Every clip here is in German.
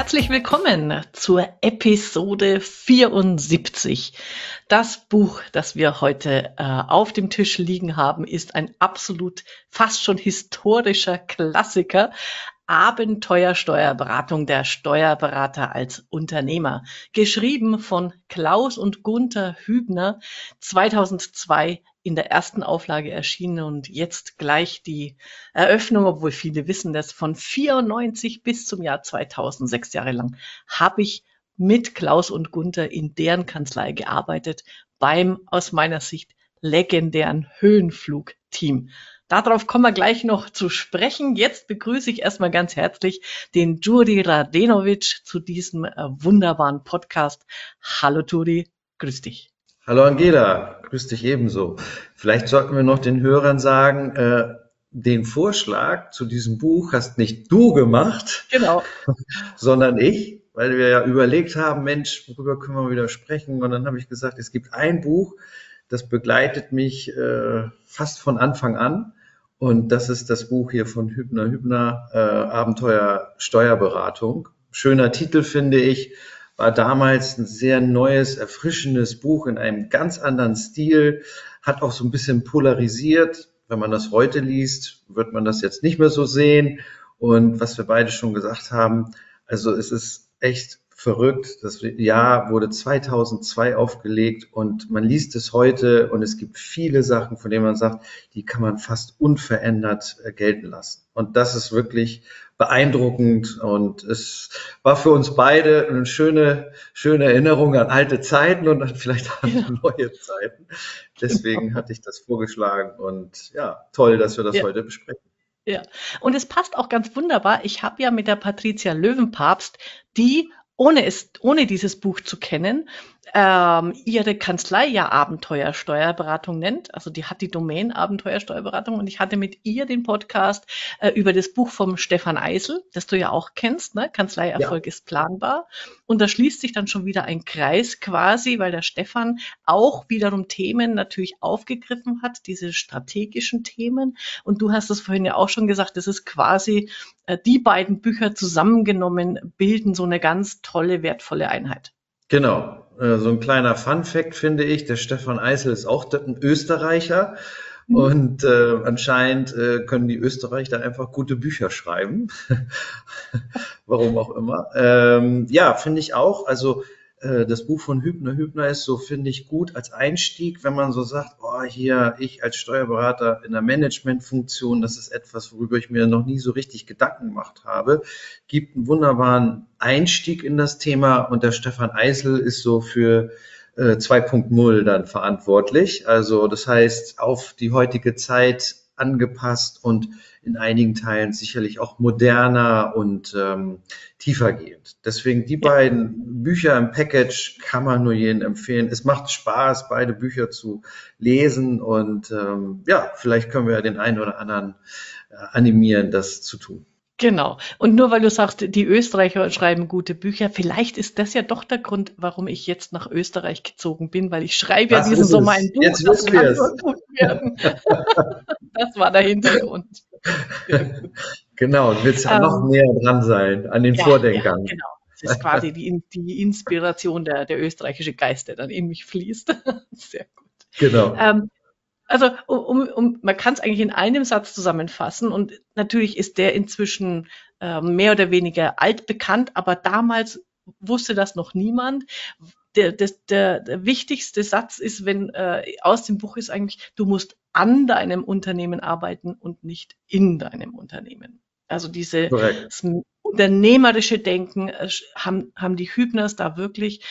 herzlich willkommen zur Episode 74. Das Buch, das wir heute äh, auf dem Tisch liegen haben, ist ein absolut fast schon historischer Klassiker. Abenteuersteuerberatung der Steuerberater als Unternehmer. Geschrieben von Klaus und Gunther Hübner, 2002 in der ersten Auflage erschienen und jetzt gleich die Eröffnung, obwohl viele wissen das, von 94 bis zum Jahr 2000, sechs Jahre lang, habe ich mit Klaus und Gunther in deren Kanzlei gearbeitet beim aus meiner Sicht legendären Höhenflug-Team. Darauf kommen wir gleich noch zu sprechen. Jetzt begrüße ich erstmal ganz herzlich den Juri Radenovic zu diesem äh, wunderbaren Podcast. Hallo Juri, grüß dich. Hallo Angela, grüß dich ebenso. Vielleicht sollten wir noch den Hörern sagen, äh, den Vorschlag zu diesem Buch hast nicht du gemacht, genau. sondern ich, weil wir ja überlegt haben, Mensch, worüber können wir wieder sprechen? Und dann habe ich gesagt, es gibt ein Buch, das begleitet mich äh, fast von Anfang an. Und das ist das Buch hier von Hübner Hübner, äh, Abenteuer Steuerberatung. Schöner Titel, finde ich war damals ein sehr neues, erfrischendes Buch in einem ganz anderen Stil, hat auch so ein bisschen polarisiert. Wenn man das heute liest, wird man das jetzt nicht mehr so sehen. Und was wir beide schon gesagt haben, also es ist echt verrückt. Das Jahr wurde 2002 aufgelegt und man liest es heute und es gibt viele Sachen, von denen man sagt, die kann man fast unverändert äh, gelten lassen. Und das ist wirklich beeindruckend und es war für uns beide eine schöne, schöne Erinnerung an alte Zeiten und dann vielleicht an ja. neue Zeiten. Deswegen genau. hatte ich das vorgeschlagen und ja, toll, dass wir das ja. heute besprechen. Ja, und es passt auch ganz wunderbar. Ich habe ja mit der Patricia Löwenpapst, die ohne es, ohne dieses Buch zu kennen, ähm, ihre Kanzlei ja Abenteuersteuerberatung nennt. Also die hat die Domain Abenteuersteuerberatung und ich hatte mit ihr den Podcast äh, über das Buch vom Stefan Eisel, das du ja auch kennst, ne? Kanzleierfolg ja. ist planbar. Und da schließt sich dann schon wieder ein Kreis quasi, weil der Stefan auch wiederum Themen natürlich aufgegriffen hat, diese strategischen Themen. Und du hast es vorhin ja auch schon gesagt, das ist quasi äh, die beiden Bücher zusammengenommen bilden so eine ganz tolle, wertvolle Einheit. Genau, äh, so ein kleiner Fun-Fact finde ich, der Stefan Eisel ist auch ein Österreicher. Mhm. Und äh, anscheinend äh, können die Österreicher einfach gute Bücher schreiben. Warum auch immer. Ähm, ja, finde ich auch. Also das Buch von Hübner. Hübner ist so, finde ich, gut als Einstieg, wenn man so sagt, oh, hier, ich als Steuerberater in der Managementfunktion, das ist etwas, worüber ich mir noch nie so richtig Gedanken gemacht habe, gibt einen wunderbaren Einstieg in das Thema und der Stefan Eisel ist so für 2.0 äh, dann verantwortlich. Also das heißt, auf die heutige Zeit angepasst und in einigen Teilen sicherlich auch moderner und ähm, tiefergehend. Deswegen die beiden Bücher im Package kann man nur jedem empfehlen. Es macht Spaß, beide Bücher zu lesen und ähm, ja, vielleicht können wir den einen oder anderen äh, animieren, das zu tun. Genau. Und nur weil du sagst, die Österreicher schreiben gute Bücher, vielleicht ist das ja doch der Grund, warum ich jetzt nach Österreich gezogen bin, weil ich schreibe das ja diesen Sommer ein Buch. Jetzt nur gut werden. das war der Hintergrund. genau, du willst ähm, noch näher dran sein an den ja, Vordenkern. Ja, genau. Das ist quasi die, die Inspiration, der, der österreichische Geist, der dann in mich fließt. Sehr gut. Genau. Ähm, also um, um, man kann es eigentlich in einem Satz zusammenfassen und natürlich ist der inzwischen äh, mehr oder weniger altbekannt, aber damals wusste das noch niemand. Der, der, der, der wichtigste Satz ist, wenn äh, aus dem Buch ist eigentlich, du musst an deinem Unternehmen arbeiten und nicht in deinem Unternehmen. Also diese unternehmerische Denken äh, haben, haben die Hübners da wirklich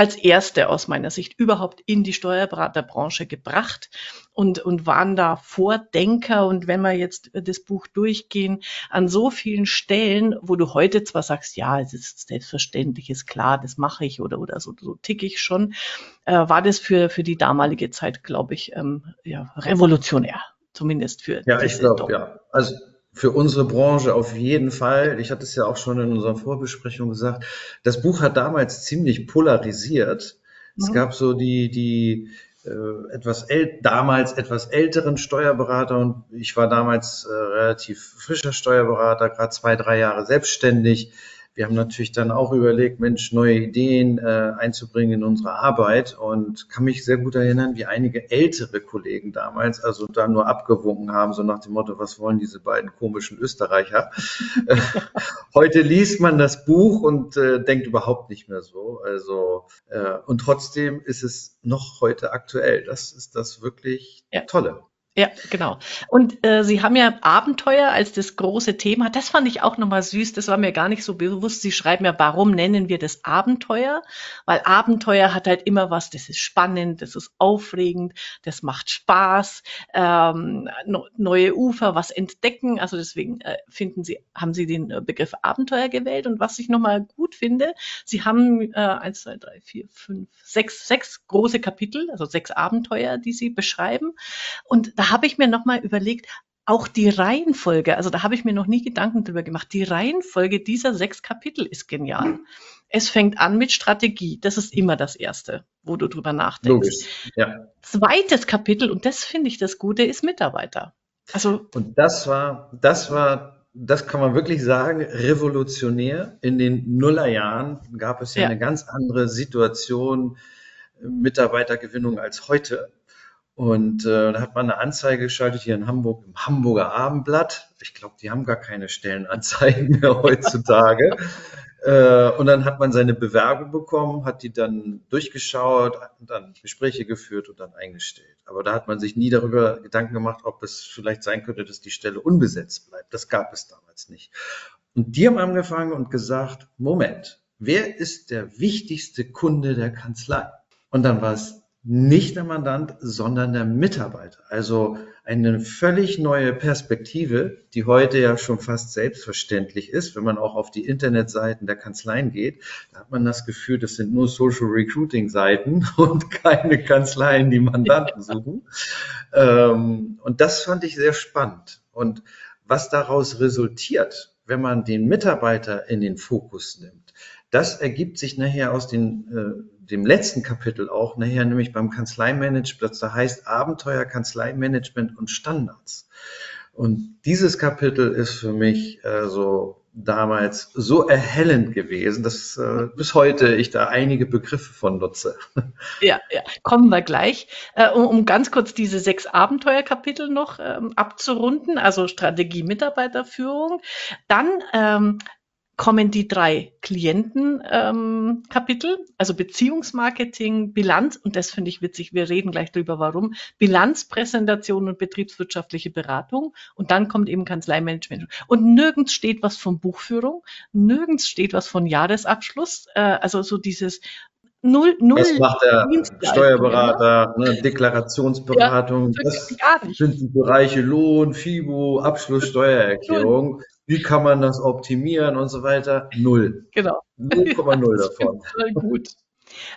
als erste aus meiner Sicht überhaupt in die Steuerberaterbranche gebracht und, und waren da Vordenker. Und wenn wir jetzt das Buch durchgehen, an so vielen Stellen, wo du heute zwar sagst, ja, es ist selbstverständlich, ist klar, das mache ich oder, oder so, so tick ich schon, äh, war das für, für die damalige Zeit, glaube ich, ähm, ja, revolutionär. Zumindest für Ja, ich glaube, ja. Also für unsere Branche auf jeden Fall. Ich hatte es ja auch schon in unserer Vorbesprechung gesagt. Das Buch hat damals ziemlich polarisiert. Ja. Es gab so die, die äh, etwas damals etwas älteren Steuerberater und ich war damals äh, relativ frischer Steuerberater, gerade zwei, drei Jahre selbstständig wir haben natürlich dann auch überlegt, Mensch, neue Ideen äh, einzubringen in unsere Arbeit und kann mich sehr gut erinnern, wie einige ältere Kollegen damals also da nur abgewunken haben, so nach dem Motto, was wollen diese beiden komischen Österreicher? Heute liest man das Buch und äh, denkt überhaupt nicht mehr so. Also äh, und trotzdem ist es noch heute aktuell. Das ist das wirklich ja. Tolle. Ja, genau. Und äh, Sie haben ja Abenteuer als das große Thema. Das fand ich auch nochmal süß. Das war mir gar nicht so bewusst. Sie schreiben ja, warum nennen wir das Abenteuer? Weil Abenteuer hat halt immer was, das ist spannend, das ist aufregend, das macht Spaß, ähm, neue Ufer, was entdecken. Also deswegen äh, finden Sie, haben Sie den äh, Begriff Abenteuer gewählt. Und was ich nochmal gut finde, Sie haben äh, eins, zwei, drei, vier, fünf, sechs, sechs große Kapitel, also sechs Abenteuer, die Sie beschreiben. Und da habe ich mir nochmal überlegt, auch die Reihenfolge, also da habe ich mir noch nie Gedanken drüber gemacht. Die Reihenfolge dieser sechs Kapitel ist genial. Es fängt an mit Strategie. Das ist immer das Erste, wo du drüber nachdenkst. Logisch, ja. Zweites Kapitel, und das finde ich das Gute, ist Mitarbeiter. Also. Und das war, das war, das kann man wirklich sagen, revolutionär. In den Nullerjahren gab es ja, ja. eine ganz andere Situation, Mitarbeitergewinnung als heute. Und äh, da hat man eine Anzeige geschaltet hier in Hamburg im Hamburger Abendblatt. Ich glaube, die haben gar keine Stellenanzeigen mehr heutzutage. äh, und dann hat man seine Bewerbung bekommen, hat die dann durchgeschaut, dann Gespräche geführt und dann eingestellt. Aber da hat man sich nie darüber Gedanken gemacht, ob es vielleicht sein könnte, dass die Stelle unbesetzt bleibt. Das gab es damals nicht. Und die haben angefangen und gesagt, Moment, wer ist der wichtigste Kunde der Kanzlei? Und dann war es nicht der Mandant, sondern der Mitarbeiter. Also eine völlig neue Perspektive, die heute ja schon fast selbstverständlich ist. Wenn man auch auf die Internetseiten der Kanzleien geht, da hat man das Gefühl, das sind nur Social Recruiting Seiten und keine Kanzleien, die Mandanten suchen. Ähm, und das fand ich sehr spannend. Und was daraus resultiert, wenn man den Mitarbeiter in den Fokus nimmt, das ergibt sich nachher aus den, äh, dem letzten Kapitel auch, nachher nämlich beim Kanzleimanagement, da heißt Abenteuer, Kanzleimanagement und Standards. Und dieses Kapitel ist für mich äh, so damals so erhellend gewesen, dass äh, bis heute ich da einige Begriffe von nutze. Ja, ja, kommen wir gleich. Äh, um, um ganz kurz diese sechs Abenteuerkapitel noch ähm, abzurunden, also Strategie, Mitarbeiterführung. Dann ähm, kommen die drei Klientenkapitel, ähm, also Beziehungsmarketing, Bilanz, und das finde ich witzig, wir reden gleich drüber, warum, Bilanzpräsentation und betriebswirtschaftliche Beratung und dann kommt eben Kanzleimanagement. Und nirgends steht was von Buchführung, nirgends steht was von Jahresabschluss, äh, also so dieses Null, null. Das macht der Steuerberater, ne, Deklarationsberatung. Ja, das sind die Bereiche Lohn, FIBO, Abschluss, Steuererklärung wie kann man das optimieren und so weiter? Null. Genau. 0,0 davon. gut.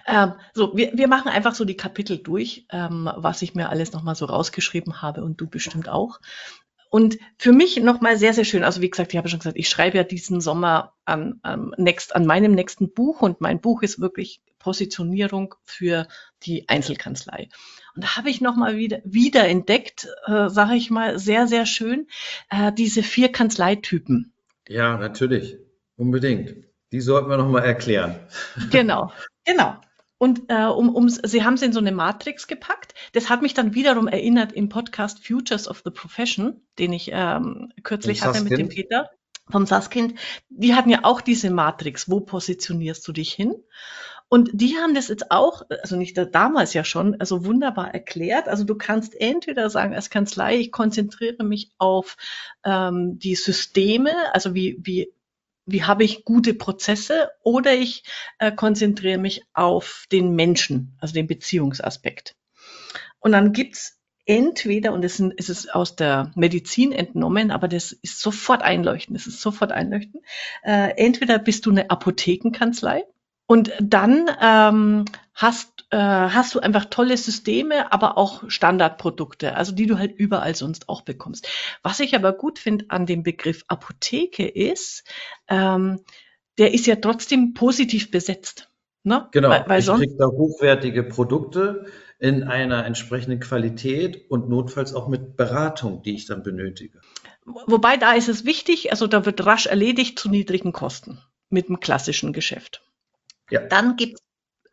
Ähm, so, wir, wir machen einfach so die Kapitel durch, ähm, was ich mir alles nochmal so rausgeschrieben habe und du bestimmt auch. Und für mich nochmal sehr, sehr schön. Also wie gesagt, ich habe schon gesagt, ich schreibe ja diesen Sommer an, an, next, an meinem nächsten Buch und mein Buch ist wirklich Positionierung für die Einzelkanzlei. Und da habe ich nochmal wieder, wieder entdeckt, äh, sage ich mal, sehr, sehr schön, äh, diese vier Kanzleitypen. Ja, natürlich. Unbedingt. Die sollten wir nochmal erklären. Genau, genau. Und äh, um, um, Sie haben es in so eine Matrix gepackt. Das hat mich dann wiederum erinnert im Podcast Futures of the Profession, den ich ähm, kürzlich hatte mit dem Peter vom Saskind. Die hatten ja auch diese Matrix. Wo positionierst du dich hin? Und die haben das jetzt auch, also nicht damals ja schon, also wunderbar erklärt. Also du kannst entweder sagen als Kanzlei, ich konzentriere mich auf ähm, die Systeme, also wie, wie, wie habe ich gute Prozesse, oder ich äh, konzentriere mich auf den Menschen, also den Beziehungsaspekt. Und dann gibt's entweder, und das ist es aus der Medizin entnommen, aber das ist sofort einleuchtend, das ist sofort einleuchtend, äh, entweder bist du eine Apothekenkanzlei, und dann ähm, hast, äh, hast du einfach tolle Systeme, aber auch Standardprodukte, also die du halt überall sonst auch bekommst. Was ich aber gut finde an dem Begriff Apotheke ist, ähm, der ist ja trotzdem positiv besetzt. Ne? Genau, weil, weil ich kriege da hochwertige Produkte in einer entsprechenden Qualität und notfalls auch mit Beratung, die ich dann benötige. Wobei da ist es wichtig, also da wird rasch erledigt zu niedrigen Kosten. mit dem klassischen Geschäft. Ja. Dann gibt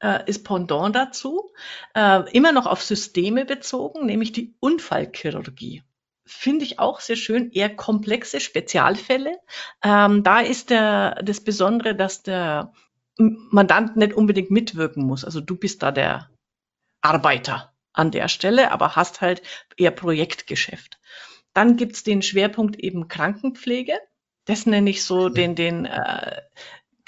äh, ist Pendant dazu, äh, immer noch auf Systeme bezogen, nämlich die Unfallchirurgie. Finde ich auch sehr schön, eher komplexe Spezialfälle. Ähm, da ist der, das Besondere, dass der Mandant nicht unbedingt mitwirken muss. Also du bist da der Arbeiter an der Stelle, aber hast halt eher Projektgeschäft. Dann gibt's den Schwerpunkt eben Krankenpflege. Das nenne ich so den, den äh,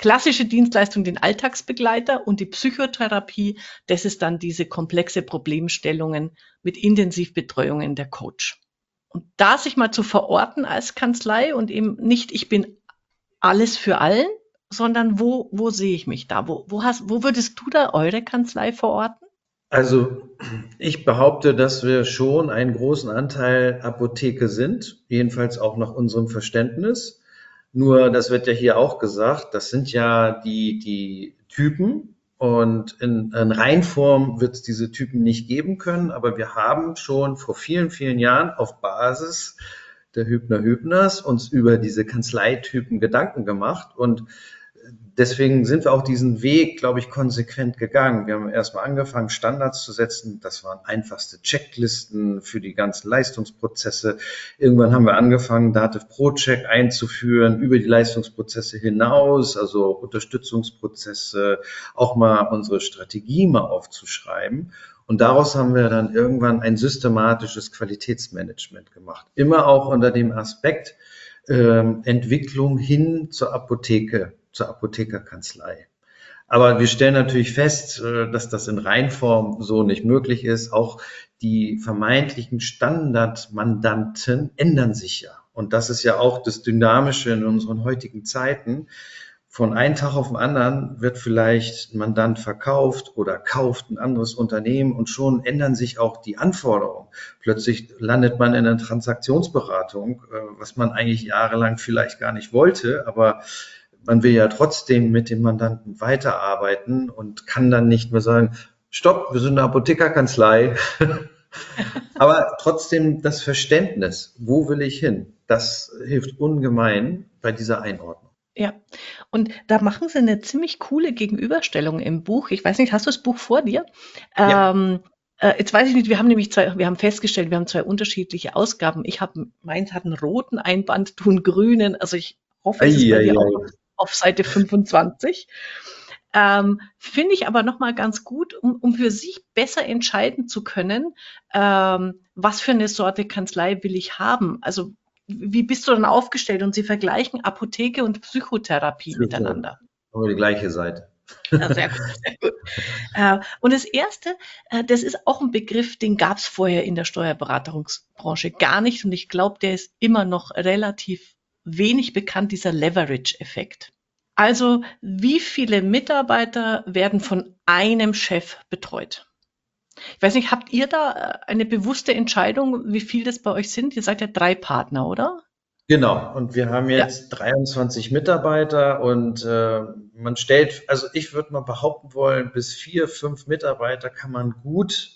klassische Dienstleistung, den Alltagsbegleiter und die Psychotherapie, das ist dann diese komplexe Problemstellungen mit Intensivbetreuungen der Coach. Und da sich mal zu verorten als Kanzlei und eben nicht, ich bin alles für allen, sondern wo, wo sehe ich mich da? Wo, wo, hast, wo würdest du da eure Kanzlei verorten? Also ich behaupte, dass wir schon einen großen Anteil Apotheke sind, jedenfalls auch nach unserem Verständnis. Nur, das wird ja hier auch gesagt, das sind ja die, die Typen und in, in Reinform wird es diese Typen nicht geben können, aber wir haben schon vor vielen, vielen Jahren auf Basis der Hübner-Hübners uns über diese Kanzleitypen Gedanken gemacht und deswegen sind wir auch diesen Weg, glaube ich, konsequent gegangen. Wir haben erstmal angefangen, Standards zu setzen. Das waren einfachste Checklisten für die ganzen Leistungsprozesse. Irgendwann haben wir angefangen, Dativ Pro Check einzuführen über die Leistungsprozesse hinaus, also Unterstützungsprozesse, auch mal unsere Strategie mal aufzuschreiben. Und daraus haben wir dann irgendwann ein systematisches Qualitätsmanagement gemacht. Immer auch unter dem Aspekt, ähm, Entwicklung hin zur Apotheke zur Apothekerkanzlei. Aber wir stellen natürlich fest, äh, dass das in Reinform so nicht möglich ist. Auch die vermeintlichen Standardmandanten ändern sich ja. Und das ist ja auch das Dynamische in unseren heutigen Zeiten. Von einem Tag auf den anderen wird vielleicht ein Mandant verkauft oder kauft ein anderes Unternehmen und schon ändern sich auch die Anforderungen. Plötzlich landet man in einer Transaktionsberatung, äh, was man eigentlich jahrelang vielleicht gar nicht wollte, aber man will ja trotzdem mit dem Mandanten weiterarbeiten und kann dann nicht mehr sagen, stopp, wir sind eine Apothekerkanzlei. Aber trotzdem das Verständnis, wo will ich hin, das hilft ungemein bei dieser Einordnung. Ja, und da machen sie eine ziemlich coole Gegenüberstellung im Buch. Ich weiß nicht, hast du das Buch vor dir? Ja. Ähm, äh, jetzt weiß ich nicht, wir haben nämlich zwei, wir haben festgestellt, wir haben zwei unterschiedliche Ausgaben. Ich habe, meins hat einen roten Einband, du einen grünen. Also ich hoffe, es ist bei dir auch auf Seite 25. Ähm, Finde ich aber nochmal ganz gut, um, um für sich besser entscheiden zu können, ähm, was für eine Sorte Kanzlei will ich haben. Also wie bist du dann aufgestellt? Und sie vergleichen Apotheke und Psychotherapie Psycho. miteinander. Aber die gleiche Seite. Ja, sehr gut, sehr gut. Äh, und das Erste, äh, das ist auch ein Begriff, den gab es vorher in der Steuerberatungsbranche gar nicht. Und ich glaube, der ist immer noch relativ wenig bekannt, dieser Leverage-Effekt. Also wie viele Mitarbeiter werden von einem Chef betreut? Ich weiß nicht, habt ihr da äh, eine bewusste Entscheidung, wie viel das bei euch sind? Ihr seid ja drei Partner, oder? Genau, und wir haben jetzt ja. 23 Mitarbeiter und äh, man stellt, also ich würde mal behaupten wollen, bis vier, fünf Mitarbeiter kann man gut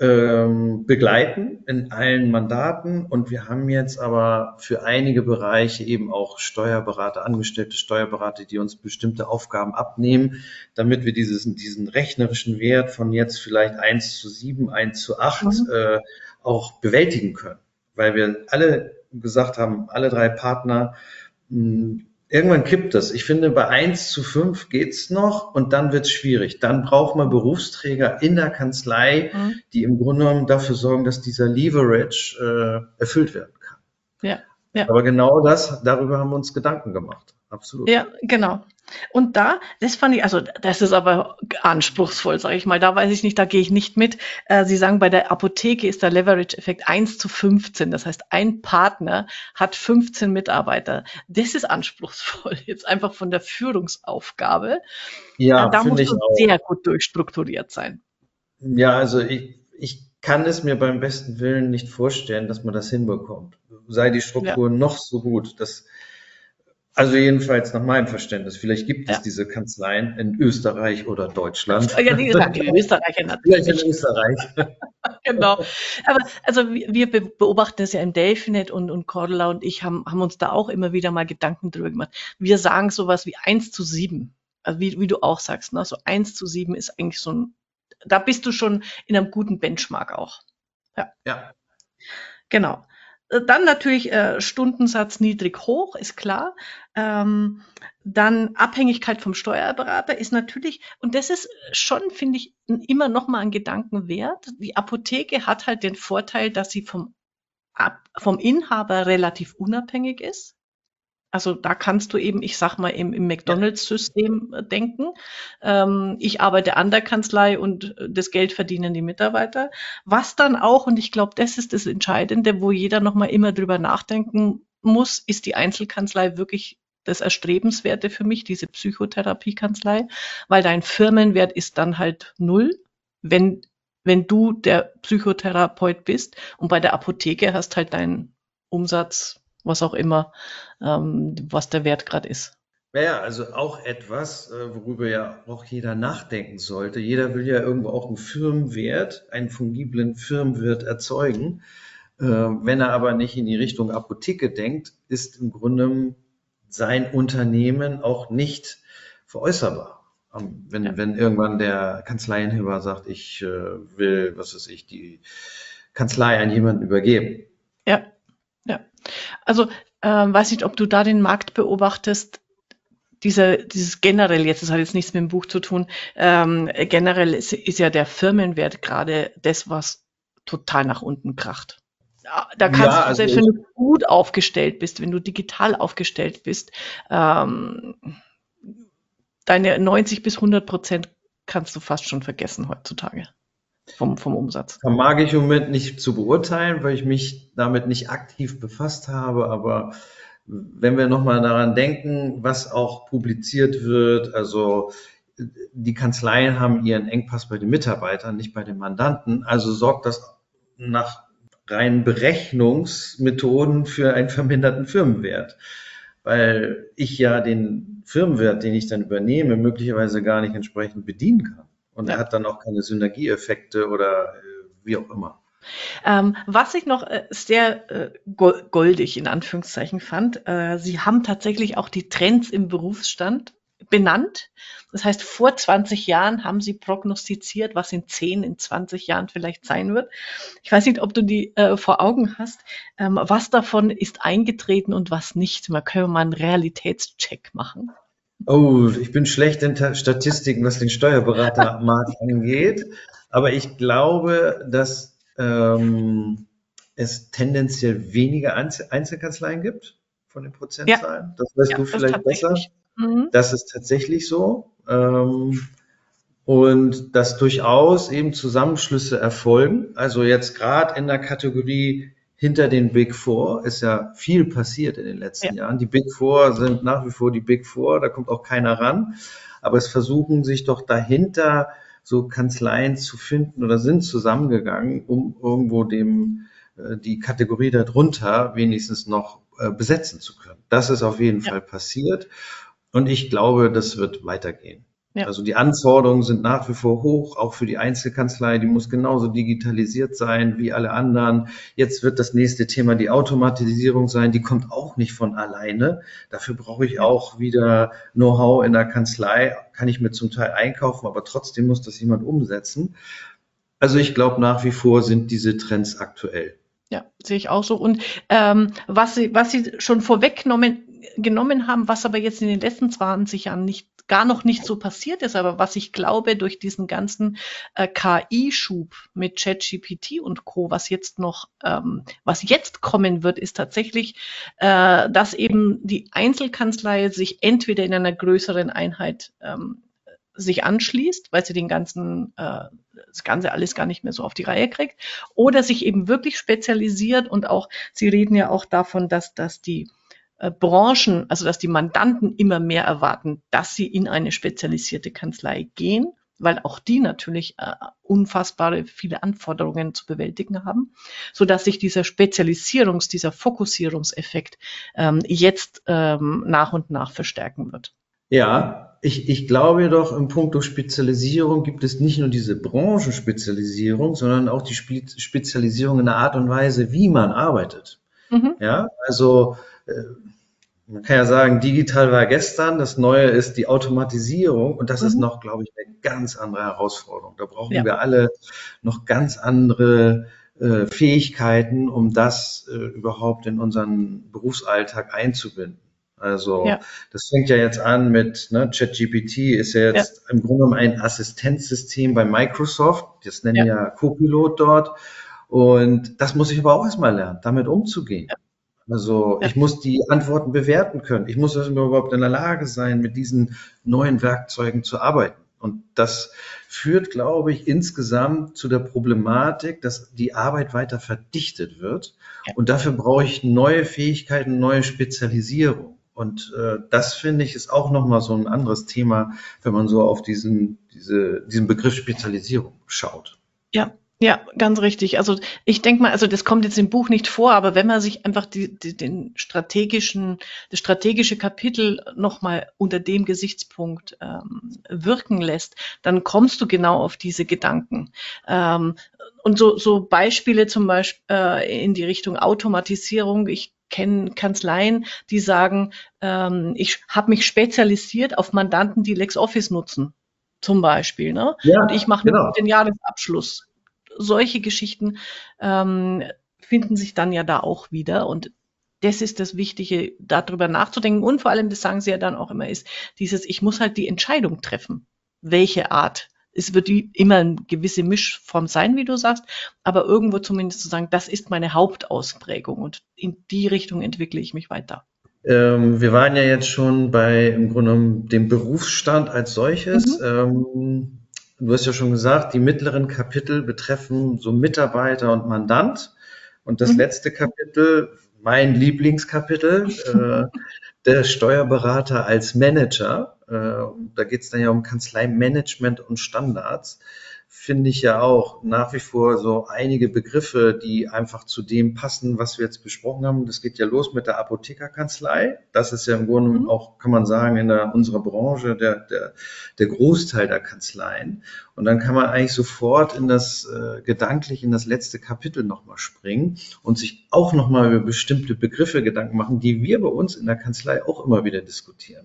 ähm, begleiten in allen Mandaten. Und wir haben jetzt aber für einige Bereiche eben auch Steuerberater, angestellte Steuerberater, die uns bestimmte Aufgaben abnehmen, damit wir dieses, diesen rechnerischen Wert von jetzt vielleicht eins zu sieben, eins zu acht mhm. äh, auch bewältigen können. Weil wir alle gesagt haben, alle drei Partner, mh, irgendwann kippt das. Ich finde, bei eins zu fünf geht's noch und dann wird's schwierig. Dann braucht man Berufsträger in der Kanzlei, mhm. die im Grunde genommen dafür sorgen, dass dieser Leverage äh, erfüllt werden kann. Ja, ja. Aber genau das, darüber haben wir uns Gedanken gemacht. Absolut. Ja, genau. Und da, das fand ich, also das ist aber anspruchsvoll, sage ich mal. Da weiß ich nicht, da gehe ich nicht mit. Äh, Sie sagen, bei der Apotheke ist der Leverage-Effekt 1 zu 15. Das heißt, ein Partner hat 15 Mitarbeiter. Das ist anspruchsvoll, jetzt einfach von der Führungsaufgabe. Ja, äh, da muss man sehr gut durchstrukturiert sein. Ja, also ich, ich kann es mir beim besten Willen nicht vorstellen, dass man das hinbekommt. Sei die Struktur ja. noch so gut. Das, Also jedenfalls nach meinem Verständnis. Vielleicht gibt es ja. diese Kanzleien in Österreich oder Deutschland. Ja, die gesagt, in Österreich natürlich. Vielleicht in Österreich. genau. Aber also wir beobachten es ja im Delphinet und, und Cordula und ich haben, haben uns da auch immer wieder mal Gedanken drüber gemacht. Wir sagen sowas wie 1 zu 7. Also wie, wie du auch sagst, ne? so 1 zu 7 ist eigentlich so ein, da bist du schon in einem guten Benchmark auch. Ja. ja. Genau. Dann natürlich äh, Stundensatz niedrig hoch, ist klar. Ähm, dann Abhängigkeit vom Steuerberater ist natürlich, und das ist schon, finde ich, immer noch mal ein Gedanken wert. Die Apotheke hat halt den Vorteil, dass sie vom, Ab, vom Inhaber relativ unabhängig ist. Also da kannst du eben, ich sag mal, im, im McDonalds-System äh, denken. Ähm, ich arbeite an der Kanzlei und äh, das Geld verdienen die Mitarbeiter. Was dann auch, und ich glaube, das ist das Entscheidende, wo jeder nochmal immer drüber nachdenken muss, ist die Einzelkanzlei wirklich das Erstrebenswerte für mich, diese Psychotherapiekanzlei, weil dein Firmenwert ist dann halt null, wenn, wenn du der Psychotherapeut bist und bei der Apotheke hast halt deinen Umsatz was auch immer, ähm, was der Wert gerade ist. Naja, also auch etwas, äh, worüber ja auch jeder nachdenken sollte. Jeder will ja irgendwo auch einen Firmenwert, einen fungiblen Firmenwert erzeugen. Äh, wenn er aber nicht in die Richtung Apotheke denkt, ist im Grunde sein Unternehmen auch nicht veräußerbar. Ähm, wenn, ja. wenn irgendwann der Kanzleienheber sagt, ich äh, will, was weiß ich, die Kanzlei an jemanden übergeben. Also ähm, weiß nicht, ob du da den Markt beobachtest. Dieser, dieses generell, jetzt, das hat jetzt nichts mit dem Buch zu tun, ähm, generell ist, ist ja der Firmenwert gerade das, was total nach unten kracht. Da kannst ja, du, selbst also wenn du gut aufgestellt bist, wenn du digital aufgestellt bist, ähm, deine 90 bis 100 Prozent kannst du fast schon vergessen heutzutage vom, vom Umsatz? Vermag ich im Moment nicht zu beurteilen, weil ich mich damit nicht aktiv befasst habe, aber wenn wir nochmal daran denken, was auch publiziert wird, also die Kanzleien haben ihren Engpass bei den Mitarbeitern, nicht bei den Mandanten, also sorgt das nach reinen Berechnungsmethoden für einen verminderten Firmenwert, weil ich ja den Firmenwert, den ich dann übernehme, möglicherweise gar nicht entsprechend bedienen kann. Und ja. er hat dann auch keine Synergieeffekte oder äh, wie auch immer. Ähm, was ich noch äh, sehr äh, goldig in Anführungszeichen fand, äh, Sie haben tatsächlich auch die Trends im Berufsstand benannt. Das heißt, vor 20 Jahren haben Sie prognostiziert, was in 10, in 20 Jahren vielleicht sein wird. Ich weiß nicht, ob du die äh, vor Augen hast. Ähm, was davon ist eingetreten und was nicht? Man können mal einen Realitätscheck machen. Oh, ich bin schlecht in Statistiken, was den Steuerberatermarkt angeht. Aber ich glaube, dass ähm, es tendenziell weniger Einzelkanzleien gibt von den Prozentzahlen. Ja. Das weißt ja, du vielleicht besser. Mhm. Das ist tatsächlich so. Ähm, und dass durchaus eben Zusammenschlüsse erfolgen. Also jetzt gerade in der Kategorie hinter den Big Four ist ja viel passiert in den letzten ja. Jahren. Die Big Four sind nach wie vor die Big Four, da kommt auch keiner ran. Aber es versuchen sich doch dahinter so Kanzleien zu finden oder sind zusammengegangen, um irgendwo dem äh, die Kategorie darunter wenigstens noch äh, besetzen zu können. Das ist auf jeden ja. Fall passiert und ich glaube, das wird weitergehen. Ja. Also die Anforderungen sind nach wie vor hoch, auch für die Einzelkanzlei. Die muss genauso digitalisiert sein wie alle anderen. Jetzt wird das nächste Thema die Automatisierung sein. Die kommt auch nicht von alleine. Dafür brauche ich auch wieder Know-how in der Kanzlei. Kann ich mir zum Teil einkaufen, aber trotzdem muss das jemand umsetzen. Also ich glaube, nach wie vor sind diese Trends aktuell. Ja, sehe ich auch so. Und ähm, was Sie, was Sie schon vorweggenommen genommen haben, was aber jetzt in den letzten 20 Jahren nicht gar noch nicht so passiert ist, aber was ich glaube, durch diesen ganzen äh, KI-Schub mit ChatGPT und Co., was jetzt noch, ähm, was jetzt kommen wird, ist tatsächlich, äh, dass eben die Einzelkanzlei sich entweder in einer größeren Einheit ähm, sich anschließt, weil sie den ganzen, äh, das Ganze alles gar nicht mehr so auf die Reihe kriegt, oder sich eben wirklich spezialisiert und auch, Sie reden ja auch davon, dass, dass die äh, Branchen, also dass die Mandanten immer mehr erwarten, dass sie in eine spezialisierte Kanzlei gehen. weil auch die natürlich äh, unfassbare viele Anforderungen zu bewältigen haben, so dass sich dieser Spezialisierungs-, dieser Fokussierungseffekt ähm, jetzt ähm, nach und nach verstärken wird. Ja, ich, ich glaube jedoch, im Punkto Spezialisierung gibt es nicht nur diese Branchenspezialisierung, sondern auch die Spezialisierung in der Art und Weise, wie man arbeitet. Mhm. Ja, also man kann ja sagen, digital war gestern, das Neue ist die Automatisierung und das mhm. ist noch, glaube ich, eine ganz andere Herausforderung. Da brauchen ja. wir alle noch ganz andere äh, Fähigkeiten, um das äh, überhaupt in unseren Berufsalltag einzubinden. Also ja. das fängt ja jetzt an mit ne, ChatGPT ist ja jetzt ja. im Grunde genommen ein Assistenzsystem bei Microsoft. Das nennen ja, ja Copilot dort. Und das muss ich aber auch erstmal lernen, damit umzugehen. Also ich muss die Antworten bewerten können. Ich muss also überhaupt in der Lage sein, mit diesen neuen Werkzeugen zu arbeiten. Und das führt, glaube ich, insgesamt zu der Problematik, dass die Arbeit weiter verdichtet wird. Und dafür brauche ich neue Fähigkeiten, neue Spezialisierung. Und äh, das finde ich ist auch nochmal so ein anderes Thema, wenn man so auf diesen, diese, diesen Begriff Spezialisierung schaut. Ja, ja, ganz richtig. Also ich denke mal, also das kommt jetzt im Buch nicht vor, aber wenn man sich einfach die, die, den strategischen, das strategische Kapitel nochmal unter dem Gesichtspunkt ähm, wirken lässt, dann kommst du genau auf diese Gedanken. Ähm, und so, so Beispiele zum Beispiel äh, in die Richtung Automatisierung. Ich kenne Kanzleien, die sagen, ähm, ich habe mich spezialisiert auf Mandanten, die LexOffice nutzen, zum Beispiel. Ne? Ja, und ich mache genau. den Jahresabschluss solche Geschichten ähm, finden sich dann ja da auch wieder. Und das ist das Wichtige, darüber nachzudenken. Und vor allem, das sagen sie ja dann auch immer, ist dieses, ich muss halt die Entscheidung treffen, welche Art. Es wird immer eine gewisse Mischform sein, wie du sagst, aber irgendwo zumindest zu sagen, das ist meine Hauptausprägung und in die Richtung entwickle ich mich weiter. Ähm, wir waren ja jetzt schon bei im Grunde dem Berufsstand als solches. Mhm. Ähm, Du hast ja schon gesagt, die mittleren Kapitel betreffen so Mitarbeiter und Mandant. Und das mhm. letzte Kapitel, mein Lieblingskapitel, äh, der Steuerberater als Manager. Äh, da geht es dann ja um Kanzleimanagement und Standards finde ich ja auch nach wie vor so einige Begriffe, die einfach zu dem passen, was wir jetzt besprochen haben. Das geht ja los mit der Apothekerkanzlei. Das ist ja im Grunde mhm. auch, kann man sagen, in der, unserer Branche der, der, der Großteil der Kanzleien. Und dann kann man eigentlich sofort in das, äh, gedanklich in das letzte Kapitel nochmal springen und sich auch nochmal über bestimmte Begriffe Gedanken machen, die wir bei uns in der Kanzlei auch immer wieder diskutieren.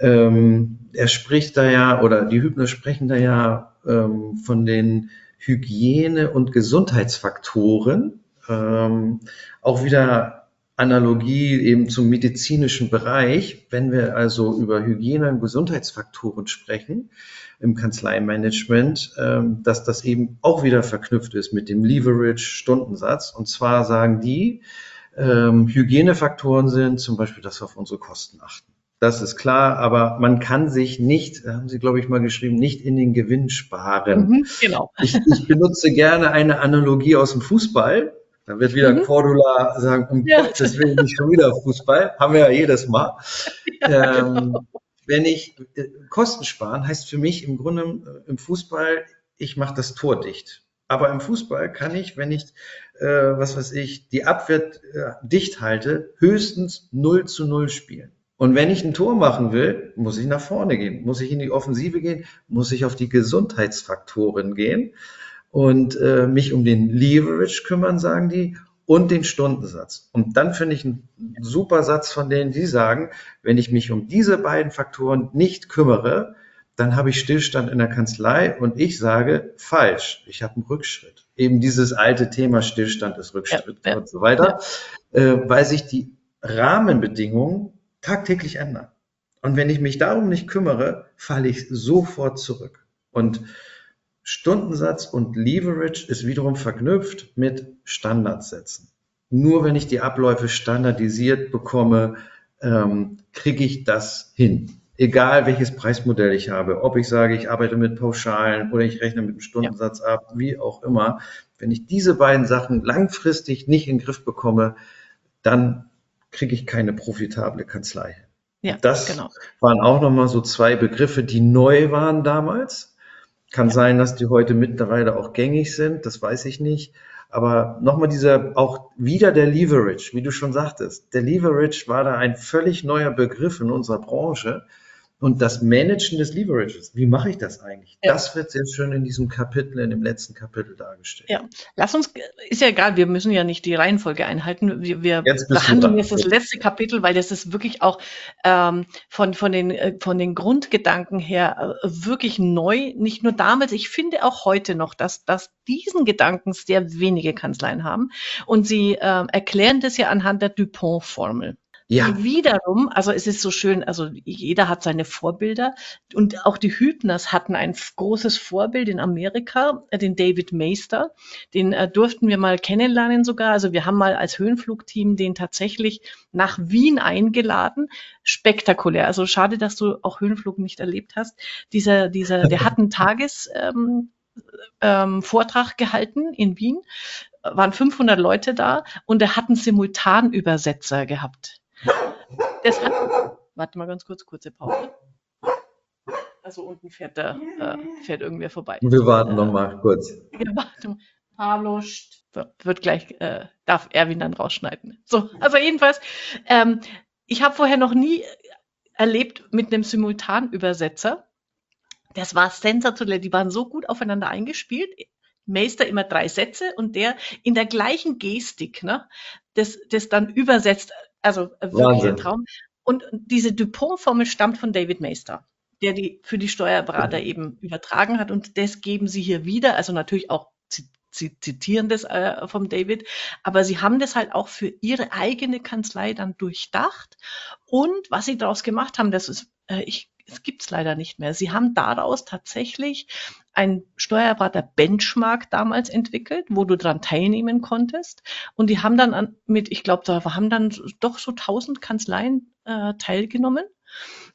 Ähm, er spricht da ja, oder die Hübner sprechen da ja ähm, von den Hygiene- und Gesundheitsfaktoren. Ähm, auch wieder Analogie eben zum medizinischen Bereich. Wenn wir also über Hygiene- und Gesundheitsfaktoren sprechen im Kanzleimanagement, ähm, dass das eben auch wieder verknüpft ist mit dem Leverage-Stundensatz. Und zwar sagen die, ähm, Hygienefaktoren sind zum Beispiel, dass wir auf unsere Kosten achten. Das ist klar, aber man kann sich nicht, haben Sie, glaube ich, mal geschrieben, nicht in den Gewinn sparen. Mhm, genau. Ich, ich, benutze gerne eine Analogie aus dem Fußball. Da wird wieder mhm. Cordula sagen, um ja. Gottes Willen nicht schon wieder Fußball. Haben wir ja jedes Mal. Ja, ähm, genau. Wenn ich äh, Kosten sparen, heißt für mich im Grunde äh, im Fußball, ich mache das Tor dicht. Aber im Fußball kann ich, wenn ich, äh, was weiß ich, die Abwehr äh, dicht halte, höchstens 0 zu 0 spielen. Und wenn ich ein Tor machen will, muss ich nach vorne gehen, muss ich in die Offensive gehen, muss ich auf die Gesundheitsfaktoren gehen und äh, mich um den Leverage kümmern, sagen die, und den Stundensatz. Und dann finde ich einen super Satz von denen, die sagen, wenn ich mich um diese beiden Faktoren nicht kümmere, dann habe ich Stillstand in der Kanzlei und ich sage falsch, ich habe einen Rückschritt. Eben dieses alte Thema Stillstand ist Rückschritt ja, ja, und so weiter, ja. äh, weil sich die Rahmenbedingungen tagtäglich ändern. Und wenn ich mich darum nicht kümmere, falle ich sofort zurück. Und Stundensatz und Leverage ist wiederum verknüpft mit Standardsätzen. Nur wenn ich die Abläufe standardisiert bekomme, ähm, kriege ich das hin. Egal welches Preismodell ich habe, ob ich sage, ich arbeite mit Pauschalen oder ich rechne mit einem Stundensatz ja. ab, wie auch immer. Wenn ich diese beiden Sachen langfristig nicht in den Griff bekomme, dann kriege ich keine profitable Kanzlei. Ja, das genau. waren auch nochmal so zwei Begriffe, die neu waren damals. Kann ja. sein, dass die heute mittlerweile auch gängig sind, das weiß ich nicht. Aber nochmal dieser, auch wieder der Leverage, wie du schon sagtest. Der Leverage war da ein völlig neuer Begriff in unserer Branche. Und das Managen des Leverages, wie mache ich das eigentlich? Ja. Das wird sehr schön in diesem Kapitel, in dem letzten Kapitel dargestellt. Ja, lass uns, ist ja egal, wir müssen ja nicht die Reihenfolge einhalten. Wir, wir behandeln jetzt das letzte Kapitel, weil das ist wirklich auch ähm, von, von, den, äh, von den Grundgedanken her äh, wirklich neu. Nicht nur damals, ich finde auch heute noch, dass, dass diesen Gedanken sehr wenige Kanzleien haben. Und sie äh, erklären das ja anhand der Dupont-Formel. Ja. Wiederum, also es ist so schön, also jeder hat seine Vorbilder und auch die Hübners hatten ein großes Vorbild in Amerika, äh, den David Meister. Den äh, durften wir mal kennenlernen sogar. Also wir haben mal als Höhenflugteam den tatsächlich nach Wien eingeladen. Spektakulär. Also schade, dass du auch Höhenflug nicht erlebt hast. Dieser, dieser, der hat einen Tages, ähm, ähm, Vortrag gehalten in Wien, waren 500 Leute da und er hat einen Simultanübersetzer gehabt. Das hat, warte mal ganz kurz, kurze Pause. Also unten fährt der, äh, fährt irgendwer vorbei. Wir warten äh, noch mal kurz. Wir warten. Pablo wird gleich, äh, darf Erwin dann rausschneiden. So, also jedenfalls, ähm, ich habe vorher noch nie erlebt mit einem Simultanübersetzer. Das war sensationell. Die waren so gut aufeinander eingespielt. Meister immer drei Sätze und der in der gleichen Gestik, ne, das, das dann übersetzt also äh, wirklich Wahnsinn. ein Traum. Und diese Dupont-Formel stammt von David Meister, der die für die Steuerberater mhm. eben übertragen hat. Und das geben sie hier wieder. Also natürlich auch sie zitieren das äh, vom David, aber sie haben das halt auch für ihre eigene Kanzlei dann durchdacht. Und was sie daraus gemacht haben, das ist, äh, ich, es gibt's leider nicht mehr. Sie haben daraus tatsächlich ein Steuerberater-Benchmark damals entwickelt, wo du dran teilnehmen konntest. Und die haben dann an, mit, ich glaube, da haben dann doch so 1000 Kanzleien äh, teilgenommen.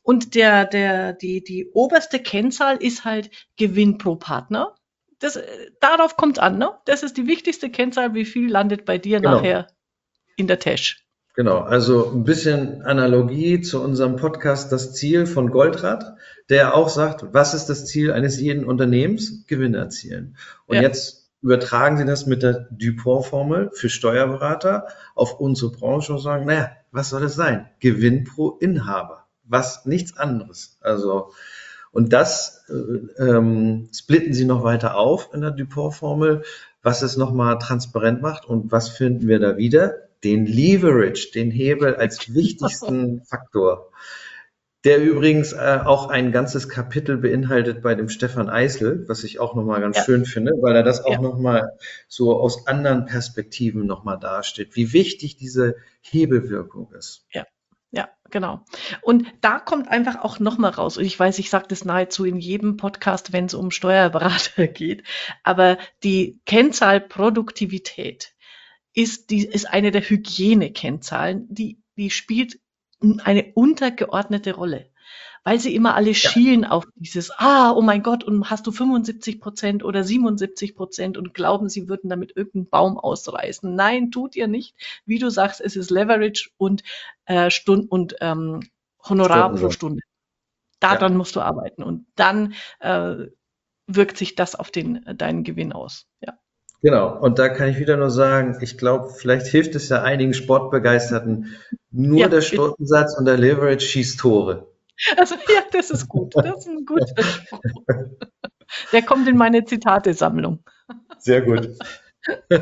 Und der, der, die, die oberste Kennzahl ist halt Gewinn pro Partner. Das, darauf kommt an, ne? Das ist die wichtigste Kennzahl, wie viel landet bei dir genau. nachher in der Tasche. Genau, also ein bisschen Analogie zu unserem Podcast Das Ziel von Goldrad, der auch sagt, was ist das Ziel eines jeden Unternehmens? Gewinn erzielen. Und ja. jetzt übertragen Sie das mit der Dupont-Formel für Steuerberater auf unsere Branche und sagen, naja, was soll das sein? Gewinn pro Inhaber. Was, nichts anderes. Also, und das äh, ähm, splitten Sie noch weiter auf in der Dupont-Formel, was es nochmal transparent macht und was finden wir da wieder? Den Leverage, den Hebel als wichtigsten Faktor, der übrigens äh, auch ein ganzes Kapitel beinhaltet bei dem Stefan Eisel, was ich auch nochmal ganz ja. schön finde, weil er das auch ja. nochmal so aus anderen Perspektiven nochmal darstellt, wie wichtig diese Hebelwirkung ist. Ja. Ja, genau. Und da kommt einfach auch nochmal raus. Und ich weiß, ich sage das nahezu in jedem Podcast, wenn es um Steuerberater geht. Aber die Kennzahl Produktivität, ist, die, ist eine der Hygienekennzahlen, die, die spielt eine untergeordnete Rolle. Weil sie immer alle ja. schielen auf dieses, ah, oh mein Gott, und hast du 75 Prozent oder 77 Prozent und glauben, sie würden damit irgendeinen Baum ausreißen. Nein, tut ihr nicht. Wie du sagst, es ist Leverage und, äh, Stund und ähm, Honorar Stunden, pro Stunde. Daran ja. musst du arbeiten und dann äh, wirkt sich das auf den, deinen Gewinn aus. Ja. Genau, und da kann ich wieder nur sagen, ich glaube, vielleicht hilft es ja einigen Sportbegeisterten, nur ja, der Stundensatz und der Leverage schießt Tore. Also ja, das ist gut. Das ist ein guter Spruch. Der kommt in meine Zitatesammlung. Sehr gut.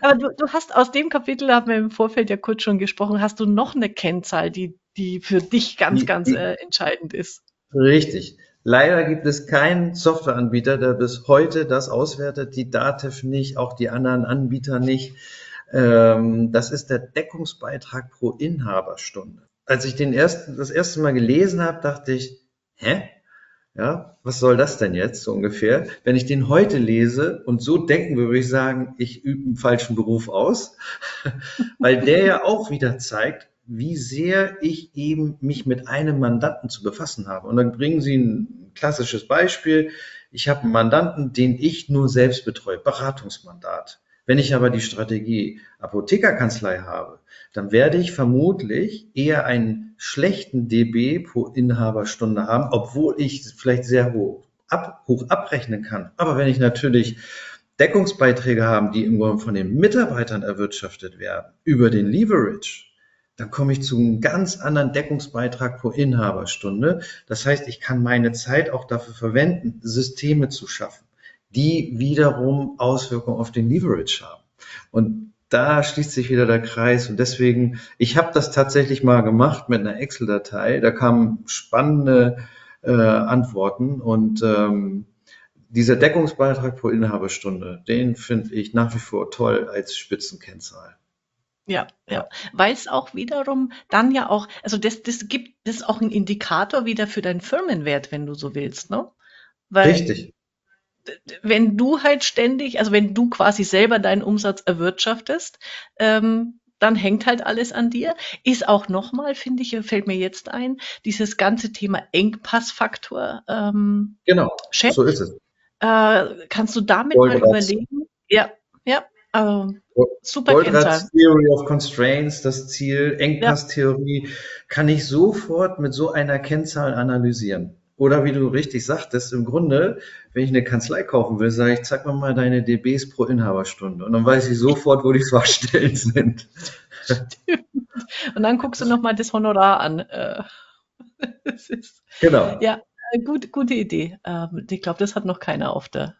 Aber du, du hast aus dem Kapitel, haben wir im Vorfeld ja kurz schon gesprochen, hast du noch eine Kennzahl, die, die für dich ganz, ganz äh, entscheidend ist. Richtig. Leider gibt es keinen Softwareanbieter, der bis heute das auswertet, die Datev nicht, auch die anderen Anbieter nicht. Ähm, das ist der Deckungsbeitrag pro Inhaberstunde. Als ich den ersten, das erste Mal gelesen habe, dachte ich, hä? Ja, was soll das denn jetzt so ungefähr? Wenn ich den heute lese und so denken würde, würde ich sagen, ich übe einen falschen Beruf aus, weil der ja auch wieder zeigt, wie sehr ich eben mich mit einem Mandanten zu befassen habe. Und dann bringen Sie ein klassisches Beispiel. Ich habe einen Mandanten, den ich nur selbst betreue, Beratungsmandat. Wenn ich aber die Strategie Apothekerkanzlei habe, dann werde ich vermutlich eher einen schlechten DB pro Inhaberstunde haben, obwohl ich vielleicht sehr hohe ab, hoch abrechnen kann. Aber wenn ich natürlich Deckungsbeiträge habe, die im Grunde von den Mitarbeitern erwirtschaftet werden, über den Leverage, dann komme ich zu einem ganz anderen Deckungsbeitrag pro Inhaberstunde. Das heißt, ich kann meine Zeit auch dafür verwenden, Systeme zu schaffen, die wiederum Auswirkungen auf den Leverage haben. Und da schließt sich wieder der Kreis. Und deswegen, ich habe das tatsächlich mal gemacht mit einer Excel-Datei. Da kamen spannende äh, Antworten und ähm, dieser Deckungsbeitrag pro Inhaberstunde, den finde ich nach wie vor toll als Spitzenkennzahl. Ja, ja, weil es auch wiederum dann ja auch, also das, das gibt das auch ein Indikator wieder für deinen Firmenwert, wenn du so willst, ne? Weil Richtig. Wenn du halt ständig, also wenn du quasi selber deinen Umsatz erwirtschaftest, ähm, dann hängt halt alles an dir. Ist auch nochmal, finde ich, fällt mir jetzt ein, dieses ganze Thema Engpassfaktor. Ähm, genau, Chef, so ist es. Äh, kannst du damit Voll mal überlegen? Ja, ja, also, super Goldrats Theory of Constraints, das Ziel, Engpasstheorie, ja. kann ich sofort mit so einer Kennzahl analysieren. Oder wie du richtig sagtest, im Grunde, wenn ich eine Kanzlei kaufen will, sage ich, zeig mir mal deine DBs pro Inhaberstunde. Und dann weiß ich sofort, wo die Schwachstellen sind. Stimmt. Und dann guckst du nochmal das Honorar an. Äh, ist, genau. Ja, gut, gute Idee. Ähm, ich glaube, das hat noch keiner auf der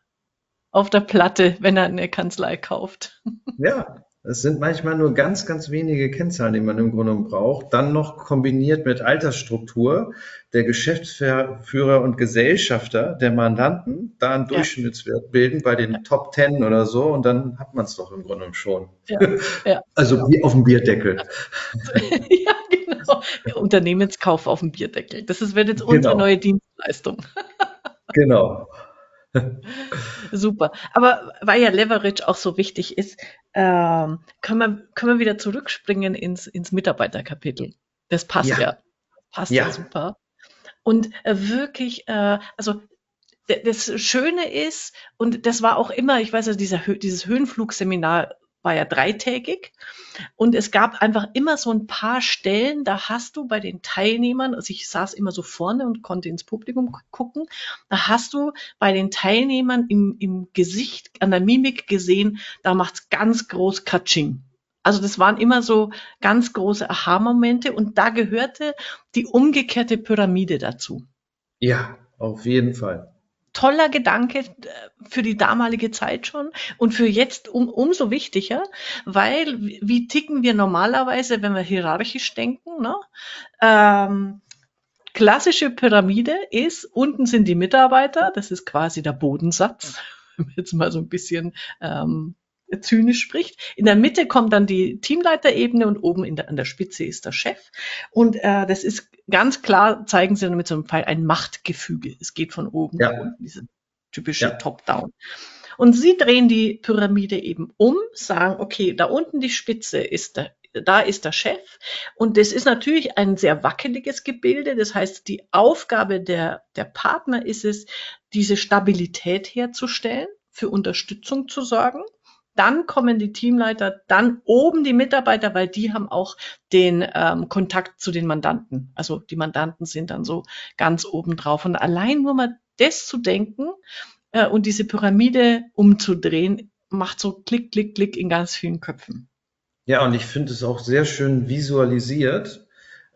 auf der Platte, wenn er eine Kanzlei kauft. Ja, es sind manchmal nur ganz, ganz wenige Kennzahlen, die man im Grunde braucht. Dann noch kombiniert mit Altersstruktur der Geschäftsführer und Gesellschafter der Mandanten, da einen Durchschnittswert bilden bei den Top Ten oder so und dann hat man es doch im Grunde schon. Ja, ja. Also wie auf dem Bierdeckel. ja, genau. Der Unternehmenskauf auf dem Bierdeckel. Das ist, wird jetzt genau. unsere neue Dienstleistung. genau. Super. Aber weil ja Leverage auch so wichtig ist, ähm, können, wir, können wir wieder zurückspringen ins, ins Mitarbeiterkapitel. Das passt ja. ja. Passt ja. ja super. Und äh, wirklich, äh, also das Schöne ist, und das war auch immer, ich weiß ja, dieser, dieses Höhenflugseminar war ja dreitägig. Und es gab einfach immer so ein paar Stellen, da hast du bei den Teilnehmern, also ich saß immer so vorne und konnte ins Publikum gucken, da hast du bei den Teilnehmern im, im Gesicht, an der Mimik gesehen, da macht's ganz groß Katsching. Also das waren immer so ganz große Aha-Momente und da gehörte die umgekehrte Pyramide dazu. Ja, auf jeden Fall toller Gedanke äh, für die damalige Zeit schon und für jetzt um, umso wichtiger, weil wie ticken wir normalerweise, wenn wir hierarchisch denken? Ne? Ähm, klassische Pyramide ist, unten sind die Mitarbeiter, das ist quasi der Bodensatz, jetzt mal so ein bisschen ähm, zynisch spricht. In der Mitte kommt dann die Teamleiterebene und oben in der, an der Spitze ist der Chef. Und äh, das ist ganz klar, zeigen sie mit so einem Pfeil ein Machtgefüge. Es geht von oben ja. nach unten, diese typische ja. Top-Down. Und sie drehen die Pyramide eben um, sagen, okay, da unten die Spitze ist der da ist der Chef. Und das ist natürlich ein sehr wackeliges Gebilde. Das heißt, die Aufgabe der, der Partner ist es, diese Stabilität herzustellen, für Unterstützung zu sorgen dann kommen die Teamleiter, dann oben die Mitarbeiter, weil die haben auch den ähm, Kontakt zu den Mandanten. Also die Mandanten sind dann so ganz oben drauf. Und allein nur mal das zu denken äh, und diese Pyramide umzudrehen, macht so Klick, Klick, Klick in ganz vielen Köpfen. Ja, und ich finde es auch sehr schön visualisiert.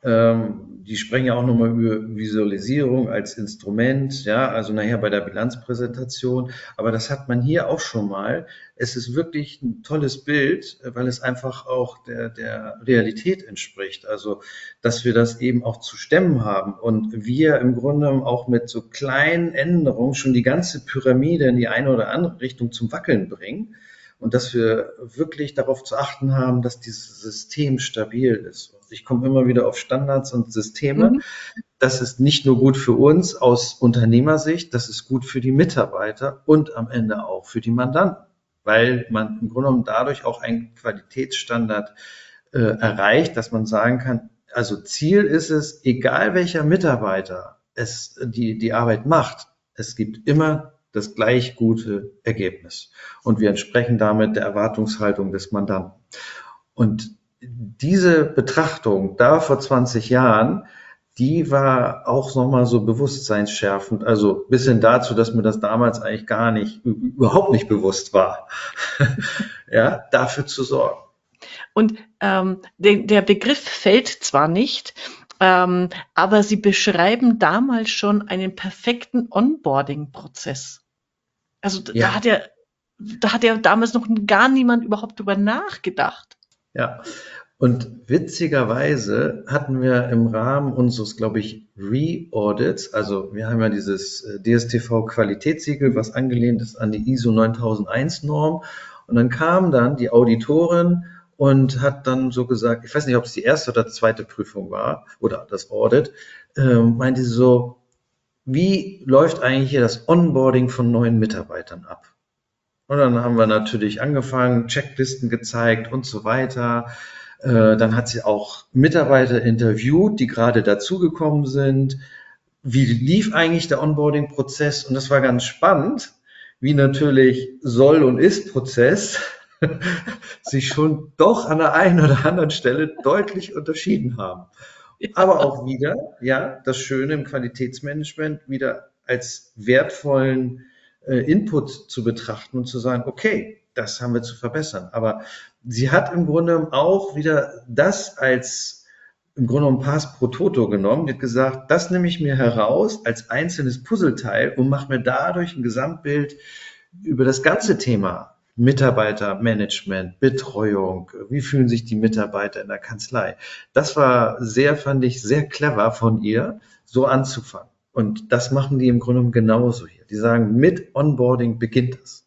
Ähm, die sprechen ja auch nochmal über Visualisierung als Instrument, ja, also nachher bei der Bilanzpräsentation. Aber das hat man hier auch schon mal. Es ist wirklich ein tolles Bild, weil es einfach auch der, der Realität entspricht. Also, dass wir das eben auch zu stemmen haben und wir im Grunde auch mit so kleinen Änderungen schon die ganze Pyramide in die eine oder andere Richtung zum Wackeln bringen und dass wir wirklich darauf zu achten haben, dass dieses System stabil ist. Ich komme immer wieder auf Standards und Systeme. Mhm. Das ist nicht nur gut für uns aus Unternehmersicht, das ist gut für die Mitarbeiter und am Ende auch für die Mandanten, weil man im Grunde genommen dadurch auch einen Qualitätsstandard äh, erreicht, dass man sagen kann, also Ziel ist es, egal welcher Mitarbeiter es die, die Arbeit macht, es gibt immer das gleich gute Ergebnis. Und wir entsprechen damit der Erwartungshaltung des Mandanten. Und diese Betrachtung da vor 20 Jahren, die war auch nochmal so bewusstseinsschärfend. Also bis hin dazu, dass mir das damals eigentlich gar nicht, überhaupt nicht bewusst war. ja, dafür zu sorgen. Und ähm, de, der Begriff fällt zwar nicht, ähm, aber Sie beschreiben damals schon einen perfekten Onboarding-Prozess. Also ja. da hat ja, da hat ja damals noch gar niemand überhaupt drüber nachgedacht. Ja, und witzigerweise hatten wir im Rahmen unseres, glaube ich, Re-Audits, also wir haben ja dieses äh, DSTV Qualitätssiegel, was angelehnt ist an die ISO 9001 Norm. Und dann kam dann die Auditorin und hat dann so gesagt, ich weiß nicht, ob es die erste oder zweite Prüfung war oder das Audit, äh, meinte sie so, wie läuft eigentlich hier das Onboarding von neuen Mitarbeitern ab? Und dann haben wir natürlich angefangen, Checklisten gezeigt und so weiter. Äh, dann hat sie auch Mitarbeiter interviewt, die gerade dazugekommen sind. Wie lief eigentlich der Onboarding-Prozess? Und das war ganz spannend, wie natürlich Soll- und Ist-Prozess sich schon doch an der einen oder anderen Stelle deutlich unterschieden haben. Aber auch wieder, ja, das Schöne im Qualitätsmanagement wieder als wertvollen äh, Input zu betrachten und zu sagen, okay, das haben wir zu verbessern. Aber sie hat im Grunde auch wieder das als im Grunde ein Pass pro Toto genommen. Hat gesagt, das nehme ich mir heraus als einzelnes Puzzleteil und mache mir dadurch ein Gesamtbild über das ganze Thema Mitarbeitermanagement, Betreuung, wie fühlen sich die Mitarbeiter in der Kanzlei. Das war sehr, fand ich, sehr clever von ihr, so anzufangen. Und das machen die im Grunde genauso hier. Die sagen, mit Onboarding beginnt es.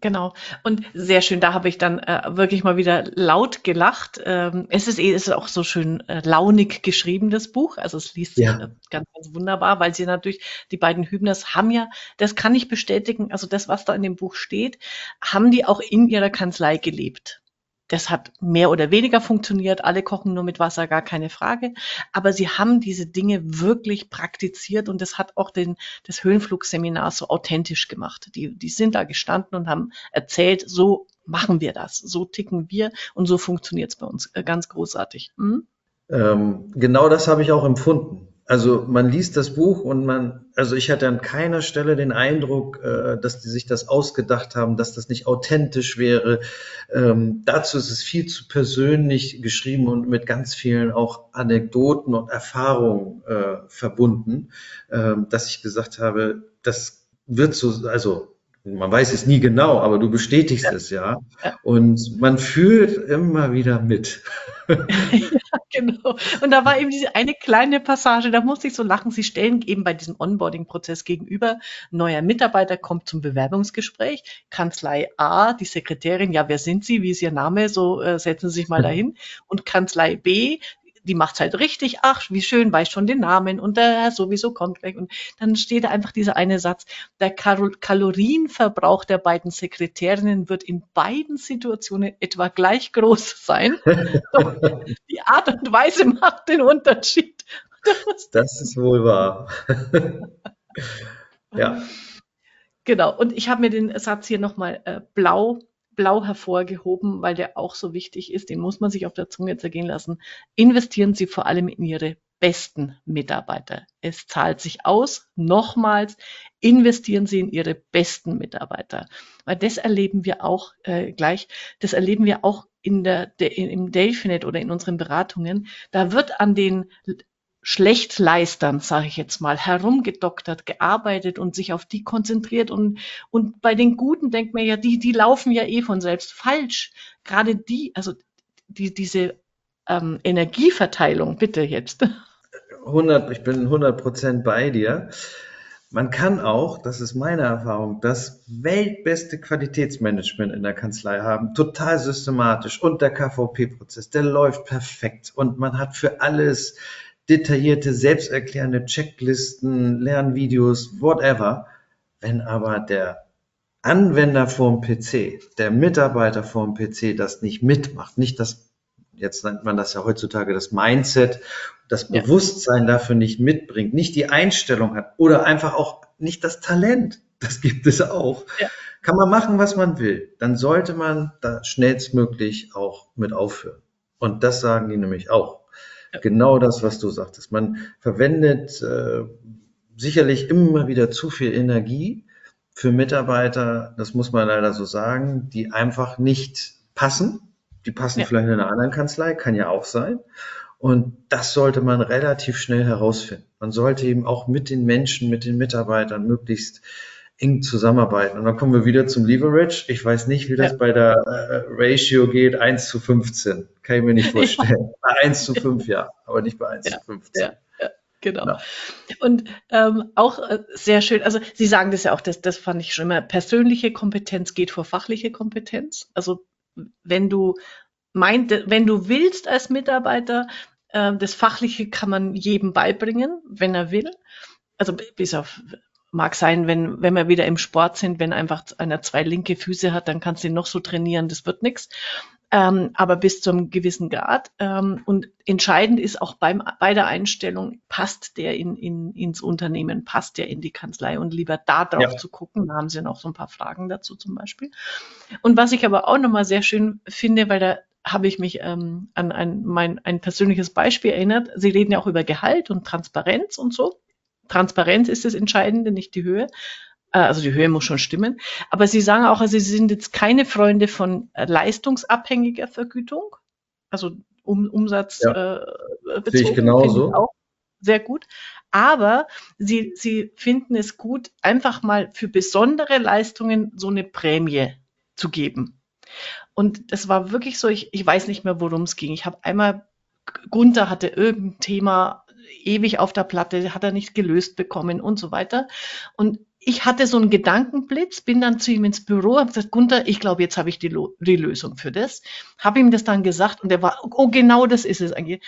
Genau. Und sehr schön, da habe ich dann äh, wirklich mal wieder laut gelacht. Ähm, es ist eh, es ist auch so schön äh, launig geschrieben, das Buch. Also es liest sich ja. äh, ganz, ganz wunderbar, weil sie natürlich, die beiden Hübners haben ja, das kann ich bestätigen, also das, was da in dem Buch steht, haben die auch in ihrer Kanzlei gelebt. Das hat mehr oder weniger funktioniert. Alle kochen nur mit Wasser, gar keine Frage. Aber sie haben diese Dinge wirklich praktiziert und das hat auch den, das Höhenflugseminar so authentisch gemacht. Die, die sind da gestanden und haben erzählt, so machen wir das, so ticken wir und so funktioniert es bei uns. Äh, ganz großartig. Hm? Ähm, genau das habe ich auch empfunden also man liest das Buch und man, also ich hatte an keiner Stelle den Eindruck, äh, dass die sich das ausgedacht haben, dass das nicht authentisch wäre. Ähm, dazu ist es viel zu persönlich geschrieben und mit ganz vielen auch Anekdoten und Erfahrungen äh, verbunden, äh, dass ich gesagt habe, das wird so, also man weiß es nie genau, aber du bestätigst es ja. Und man fühlt immer wieder mit. genau. Und da war eben diese eine kleine Passage, da musste ich so lachen. Sie stellen eben bei diesem Onboarding-Prozess gegenüber, neuer Mitarbeiter kommt zum Bewerbungsgespräch, Kanzlei A, die Sekretärin, ja, wer sind Sie, wie ist Ihr Name, so äh, setzen Sie sich mal dahin. Und Kanzlei B, die macht's halt richtig, ach, wie schön, weiß schon den Namen und der Herr sowieso kommt weg. Und dann steht da einfach dieser eine Satz, der Kalorienverbrauch der beiden Sekretärinnen wird in beiden Situationen etwa gleich groß sein. Die Art und Weise macht den Unterschied. Das ist wohl wahr. ja. Genau, und ich habe mir den Satz hier nochmal äh, blau blau hervorgehoben, weil der auch so wichtig ist. Den muss man sich auf der Zunge zergehen lassen. Investieren Sie vor allem in Ihre besten Mitarbeiter. Es zahlt sich aus. Nochmals, investieren Sie in Ihre besten Mitarbeiter. Weil das erleben wir auch äh, gleich. Das erleben wir auch in der, der, im Delphinet oder in unseren Beratungen. Da wird an den Schlechtleistern, sage ich jetzt mal, herumgedoktert, gearbeitet und sich auf die konzentriert. Und, und bei den Guten denkt man ja, die, die laufen ja eh von selbst falsch. Gerade die, also die, diese ähm, Energieverteilung, bitte jetzt. 100, ich bin 100 Prozent bei dir. Man kann auch, das ist meine Erfahrung, das weltbeste Qualitätsmanagement in der Kanzlei haben, total systematisch und der KVP-Prozess, der läuft perfekt und man hat für alles detaillierte, selbsterklärende Checklisten, Lernvideos, whatever. Wenn aber der Anwender vorm PC, der Mitarbeiter vorm PC das nicht mitmacht, nicht das, jetzt nennt man das ja heutzutage das Mindset, das Bewusstsein ja. dafür nicht mitbringt, nicht die Einstellung hat oder einfach auch nicht das Talent, das gibt es auch. Ja. Kann man machen, was man will, dann sollte man da schnellstmöglich auch mit aufhören. Und das sagen die nämlich auch genau das, was du sagtest. Man verwendet äh, sicherlich immer wieder zu viel Energie für Mitarbeiter, das muss man leider so sagen, die einfach nicht passen. Die passen ja. vielleicht in einer anderen Kanzlei, kann ja auch sein. Und das sollte man relativ schnell herausfinden. Man sollte eben auch mit den Menschen, mit den Mitarbeitern möglichst eng zusammenarbeiten. Und dann kommen wir wieder zum Leverage. Ich weiß nicht, wie das ja. bei der äh, Ratio geht, 1 zu 15. Kann ich mir nicht vorstellen. bei 1 zu 5 ja, aber nicht bei 1 ja. zu 15. Ja. Genau. Ja. Und ähm, auch äh, sehr schön, also Sie sagen das ja auch, das, das fand ich schon immer, persönliche Kompetenz geht vor fachliche Kompetenz. Also wenn du meint, wenn du willst als Mitarbeiter, äh, das Fachliche kann man jedem beibringen, wenn er will. Also bis auf mag sein, wenn, wenn wir wieder im Sport sind, wenn einfach einer zwei linke Füße hat, dann kannst du ihn noch so trainieren, das wird nichts. Ähm, aber bis zum gewissen Grad. Ähm, und entscheidend ist auch beim, bei der Einstellung, passt der in, in, ins Unternehmen, passt der in die Kanzlei und lieber da drauf ja. zu gucken. Da haben sie noch so ein paar Fragen dazu zum Beispiel. Und was ich aber auch nochmal sehr schön finde, weil da habe ich mich ähm, an ein, mein, ein persönliches Beispiel erinnert. Sie reden ja auch über Gehalt und Transparenz und so. Transparenz ist das Entscheidende, nicht die Höhe. Äh, also die Höhe muss schon stimmen. Aber Sie sagen auch, also Sie sind jetzt keine Freunde von äh, leistungsabhängiger Vergütung. Also um, Umsatz ja. äh, bezogen. Sehe ich genauso. Ich auch sehr gut. Aber Sie, Sie finden es gut, einfach mal für besondere Leistungen so eine Prämie zu geben. Und das war wirklich so, ich, ich weiß nicht mehr, worum es ging. Ich habe einmal, Gunther hatte irgendein Thema ewig auf der Platte, hat er nicht gelöst bekommen und so weiter. Und ich hatte so einen Gedankenblitz, bin dann zu ihm ins Büro, habe gesagt, Gunther, ich glaube, jetzt habe ich die, die Lösung für das. Habe ihm das dann gesagt und er war, oh, genau das ist es eigentlich.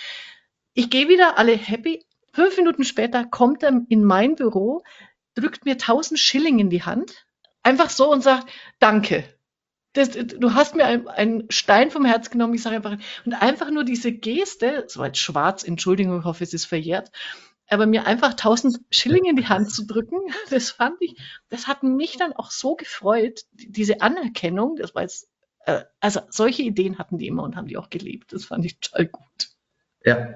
Ich gehe wieder, alle happy. Fünf Minuten später kommt er in mein Büro, drückt mir tausend Schilling in die Hand, einfach so und sagt, danke. Das, du hast mir einen Stein vom Herz genommen, ich sage einfach, und einfach nur diese Geste, so als schwarz, Entschuldigung, ich hoffe, es ist verjährt, aber mir einfach tausend Schilling in die Hand zu drücken, das fand ich, das hat mich dann auch so gefreut, diese Anerkennung, das war jetzt, äh, also solche Ideen hatten die immer und haben die auch gelebt, das fand ich total gut. Ja,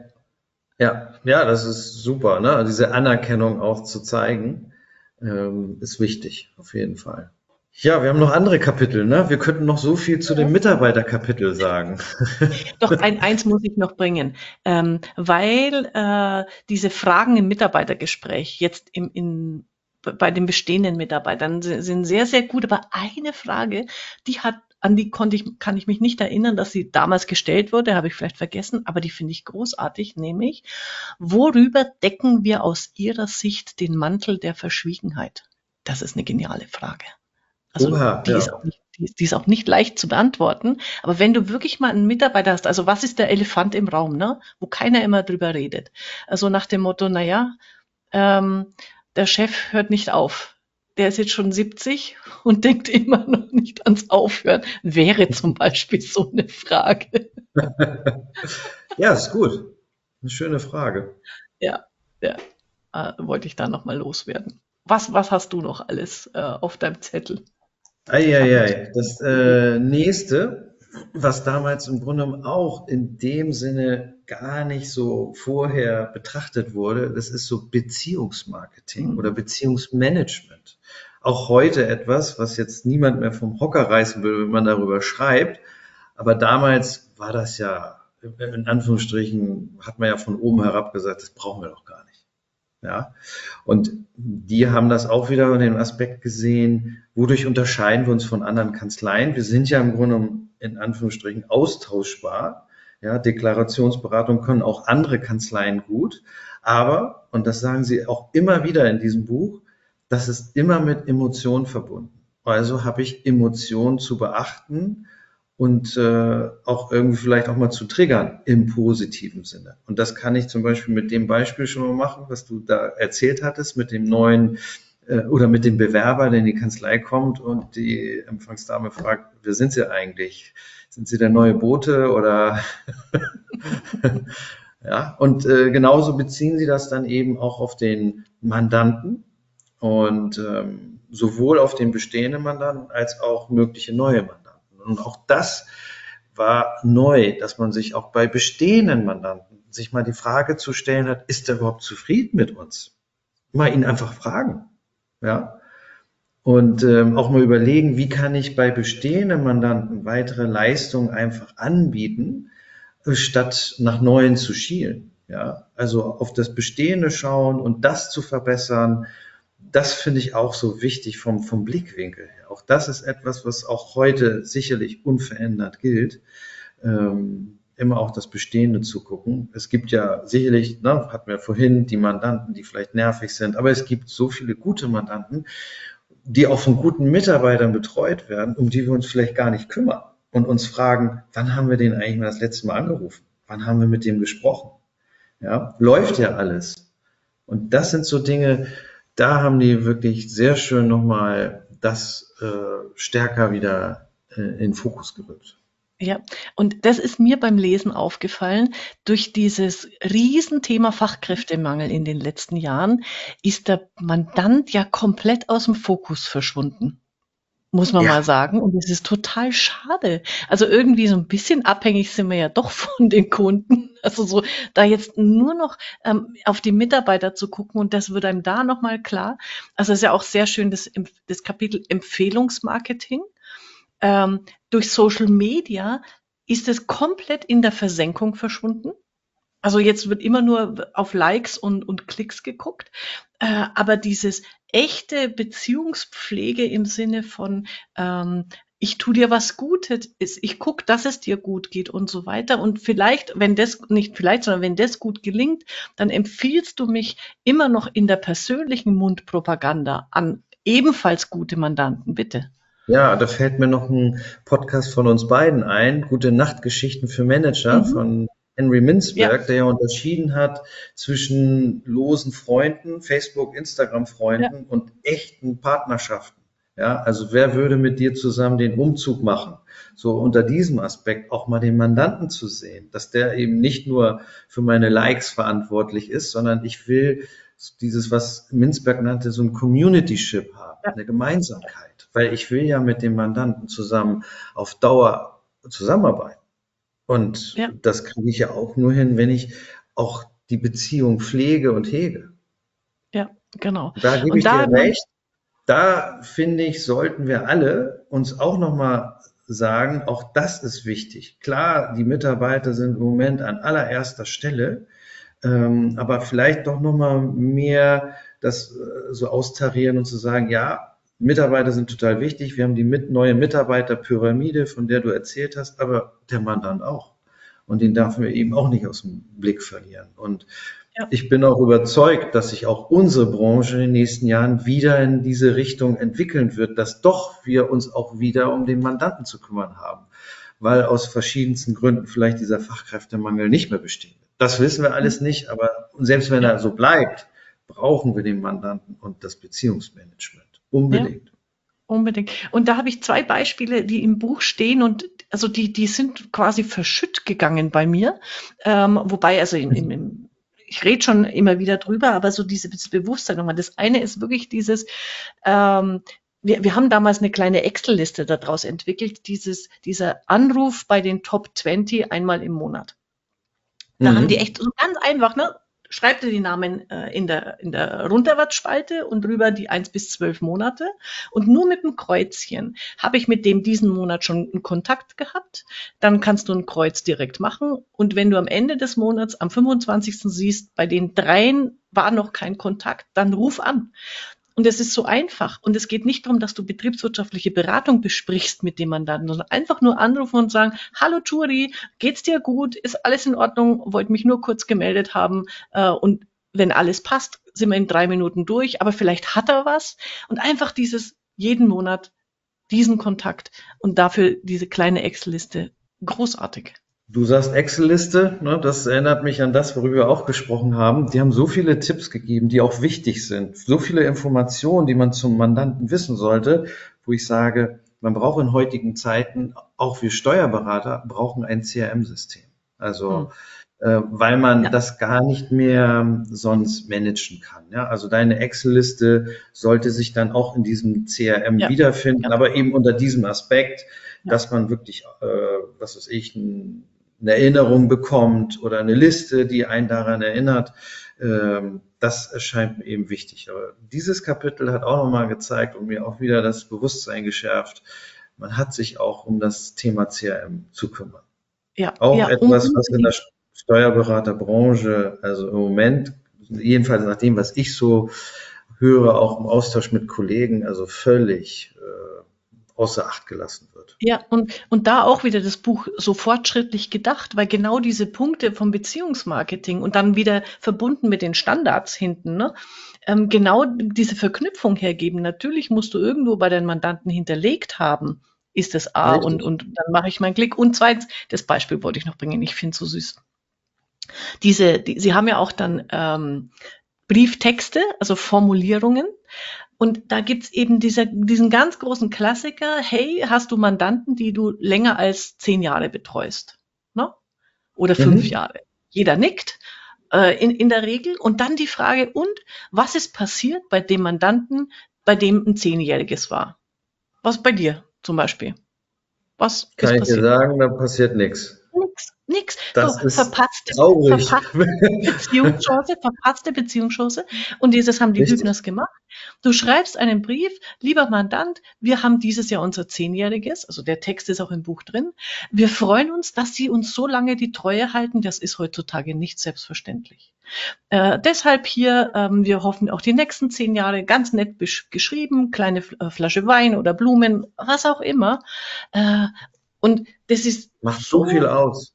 ja, ja, das ist super, ne? diese Anerkennung auch zu zeigen, ähm, ist wichtig, auf jeden Fall. Ja, wir haben noch andere Kapitel, ne? Wir könnten noch so viel zu dem Mitarbeiterkapitel sagen. Doch, ein, eins muss ich noch bringen, ähm, weil äh, diese Fragen im Mitarbeitergespräch jetzt im, in, bei den bestehenden Mitarbeitern sind sehr, sehr gut. Aber eine Frage, die hat, an die konnte ich, kann ich mich nicht erinnern, dass sie damals gestellt wurde, habe ich vielleicht vergessen, aber die finde ich großartig, nämlich, worüber decken wir aus Ihrer Sicht den Mantel der Verschwiegenheit? Das ist eine geniale Frage. Also Oha, die, ja. ist nicht, die, die, ist auch nicht leicht zu beantworten. Aber wenn du wirklich mal einen Mitarbeiter hast, also was ist der Elefant im Raum, ne? wo keiner immer drüber redet? Also nach dem Motto, naja, ähm, der Chef hört nicht auf. Der ist jetzt schon 70 und denkt immer noch nicht ans Aufhören. Wäre zum Beispiel so eine Frage. ja, ist gut. Eine schöne Frage. Ja, ja. Äh, wollte ich da nochmal loswerden. Was, was hast du noch alles äh, auf deinem Zettel? Eieiei, das äh, nächste, was damals im Grunde auch in dem Sinne gar nicht so vorher betrachtet wurde, das ist so Beziehungsmarketing mhm. oder Beziehungsmanagement. Auch heute etwas, was jetzt niemand mehr vom Hocker reißen will, wenn man darüber schreibt. Aber damals war das ja, in Anführungsstrichen, hat man ja von oben herab gesagt, das brauchen wir doch gar nicht. Ja, und die haben das auch wieder in dem Aspekt gesehen, wodurch unterscheiden wir uns von anderen Kanzleien? Wir sind ja im Grunde in Anführungsstrichen austauschbar. Ja, Deklarationsberatung können auch andere Kanzleien gut. Aber, und das sagen sie auch immer wieder in diesem Buch, das ist immer mit Emotionen verbunden. Also habe ich Emotionen zu beachten und äh, auch irgendwie vielleicht auch mal zu triggern im positiven Sinne. Und das kann ich zum Beispiel mit dem Beispiel schon mal machen, was du da erzählt hattest, mit dem neuen äh, oder mit dem Bewerber, der in die Kanzlei kommt und die Empfangsdame fragt, wer sind Sie eigentlich? Sind Sie der neue Bote oder ja? Und äh, genauso beziehen Sie das dann eben auch auf den Mandanten und ähm, sowohl auf den bestehenden Mandanten als auch mögliche neue Mandanten. Und auch das war neu, dass man sich auch bei bestehenden Mandanten sich mal die Frage zu stellen hat, ist er überhaupt zufrieden mit uns? Mal ihn einfach fragen. Ja. Und ähm, auch mal überlegen, wie kann ich bei bestehenden Mandanten weitere Leistungen einfach anbieten, statt nach neuen zu schielen. Ja, also auf das Bestehende schauen und das zu verbessern, das finde ich auch so wichtig vom, vom Blickwinkel her. Auch das ist etwas, was auch heute sicherlich unverändert gilt. Ähm, immer auch das Bestehende zu gucken. Es gibt ja sicherlich, ne, hatten wir vorhin, die Mandanten, die vielleicht nervig sind, aber es gibt so viele gute Mandanten, die auch von guten Mitarbeitern betreut werden, um die wir uns vielleicht gar nicht kümmern und uns fragen, wann haben wir den eigentlich mal das letzte Mal angerufen? Wann haben wir mit dem gesprochen? Ja, läuft ja alles. Und das sind so Dinge, da haben die wirklich sehr schön nochmal das äh, stärker wieder äh, in Fokus gerückt. Ja, und das ist mir beim Lesen aufgefallen. Durch dieses Riesenthema Fachkräftemangel in den letzten Jahren ist der Mandant ja komplett aus dem Fokus verschwunden. Muss man ja. mal sagen. Und es ist total schade. Also irgendwie so ein bisschen abhängig sind wir ja doch von den Kunden. Also so, da jetzt nur noch ähm, auf die Mitarbeiter zu gucken und das wird einem da nochmal klar. Also es ist ja auch sehr schön, das, das Kapitel Empfehlungsmarketing ähm, durch Social Media ist es komplett in der Versenkung verschwunden. Also jetzt wird immer nur auf Likes und, und Klicks geguckt. Äh, aber dieses echte Beziehungspflege im Sinne von, ähm, ich tu dir was Gutes, ich guck, dass es dir gut geht und so weiter. Und vielleicht, wenn das, nicht vielleicht, sondern wenn das gut gelingt, dann empfiehlst du mich immer noch in der persönlichen Mundpropaganda an ebenfalls gute Mandanten, bitte. Ja, da fällt mir noch ein Podcast von uns beiden ein, Gute Nachtgeschichten für Manager mhm. von Henry Minzberg, ja. der ja unterschieden hat zwischen losen Freunden, Facebook, Instagram-Freunden ja. und echten Partnerschaften. Ja, also wer würde mit dir zusammen den Umzug machen? So unter diesem Aspekt auch mal den Mandanten zu sehen, dass der eben nicht nur für meine Likes verantwortlich ist, sondern ich will dieses, was Minzberg nannte, so ein Community-Ship haben, eine Gemeinsamkeit weil ich will ja mit dem Mandanten zusammen auf Dauer zusammenarbeiten. Und ja. das kriege ich ja auch nur hin, wenn ich auch die Beziehung pflege und hege. Ja, genau. Da gebe ich da dir recht. Da finde ich, sollten wir alle uns auch nochmal sagen, auch das ist wichtig. Klar, die Mitarbeiter sind im Moment an allererster Stelle, ähm, aber vielleicht doch nochmal mehr das äh, so austarieren und zu sagen, ja, Mitarbeiter sind total wichtig. Wir haben die mit, neue Mitarbeiterpyramide, von der du erzählt hast, aber der Mandant auch. Und den darf wir eben auch nicht aus dem Blick verlieren. Und. Ich bin auch überzeugt, dass sich auch unsere Branche in den nächsten Jahren wieder in diese Richtung entwickeln wird, dass doch wir uns auch wieder um den Mandanten zu kümmern haben, weil aus verschiedensten Gründen vielleicht dieser Fachkräftemangel nicht mehr besteht. Das wissen wir alles nicht, aber selbst wenn er so bleibt, brauchen wir den Mandanten und das Beziehungsmanagement. Unbedingt. Ja, unbedingt. Und da habe ich zwei Beispiele, die im Buch stehen und also die, die sind quasi verschütt gegangen bei mir. Ähm, wobei, also im, im, im ich rede schon immer wieder drüber, aber so dieses Bewusstsein nochmal. Das eine ist wirklich dieses, ähm, wir, wir haben damals eine kleine Excel-Liste daraus entwickelt, dieses, dieser Anruf bei den Top 20 einmal im Monat. Da mhm. haben die echt so ganz einfach, ne? Schreibt ihr die Namen äh, in der, in der Runterwärtsspalte und drüber die eins bis zwölf Monate. Und nur mit dem Kreuzchen habe ich mit dem diesen Monat schon einen Kontakt gehabt. Dann kannst du ein Kreuz direkt machen. Und wenn du am Ende des Monats, am 25. siehst, bei den dreien war noch kein Kontakt, dann ruf an. Und es ist so einfach. Und es geht nicht darum, dass du betriebswirtschaftliche Beratung besprichst mit dem Mandanten, sondern einfach nur anrufen und sagen, hallo Turi, geht's dir gut? Ist alles in Ordnung? Wollte mich nur kurz gemeldet haben. Äh, und wenn alles passt, sind wir in drei Minuten durch. Aber vielleicht hat er was. Und einfach dieses jeden Monat diesen Kontakt und dafür diese kleine Excel-Liste. Großartig. Du sagst Excel-Liste, ne, das erinnert mich an das, worüber wir auch gesprochen haben. Die haben so viele Tipps gegeben, die auch wichtig sind. So viele Informationen, die man zum Mandanten wissen sollte, wo ich sage, man braucht in heutigen Zeiten, auch wir Steuerberater brauchen ein CRM-System. Also hm. äh, weil man ja. das gar nicht mehr sonst managen kann. Ja? Also deine Excel-Liste sollte sich dann auch in diesem CRM ja. wiederfinden, aber eben unter diesem Aspekt, dass man wirklich, äh, was weiß ich, ein, eine Erinnerung bekommt oder eine Liste, die einen daran erinnert. Ähm, das erscheint mir eben wichtig. Aber dieses Kapitel hat auch nochmal gezeigt und mir auch wieder das Bewusstsein geschärft, man hat sich auch um das Thema CRM zu kümmern. Ja, auch ja, etwas, was in der Steuerberaterbranche, also im Moment, jedenfalls nach dem, was ich so höre, auch im Austausch mit Kollegen, also völlig äh, außer Acht gelassen wird. Ja, und, und da auch wieder das Buch so fortschrittlich gedacht, weil genau diese Punkte vom Beziehungsmarketing und dann wieder verbunden mit den Standards hinten, ne, ähm, genau diese Verknüpfung hergeben. Natürlich musst du irgendwo bei deinen Mandanten hinterlegt haben, ist das A und, und dann mache ich meinen Klick. Und zweitens, das Beispiel wollte ich noch bringen, ich finde es so süß. Diese, die, Sie haben ja auch dann ähm, Brieftexte, also Formulierungen. Und da gibt's eben diese, diesen ganz großen Klassiker, hey, hast du Mandanten, die du länger als zehn Jahre betreust? Ne? Oder fünf mhm. Jahre. Jeder nickt äh, in, in der Regel. Und dann die Frage, und was ist passiert bei dem Mandanten, bei dem ein Zehnjähriges war? Was bei dir? zum Beispiel? Was Kann ich dir sagen, da passiert nichts. Nix, nix. Das so, ist verpasste, traurig. verpasste Beziehungschance, verpasste Beziehungschance. Und dieses haben die Richtig. Hübners gemacht. Du schreibst einen Brief, lieber Mandant, wir haben dieses Jahr unser Zehnjähriges, also der Text ist auch im Buch drin. Wir freuen uns, dass Sie uns so lange die Treue halten. Das ist heutzutage nicht selbstverständlich. Äh, deshalb hier, ähm, wir hoffen auch die nächsten zehn Jahre ganz nett geschrieben, kleine äh, Flasche Wein oder Blumen, was auch immer. Äh, und das ist. Macht so, so viel aus.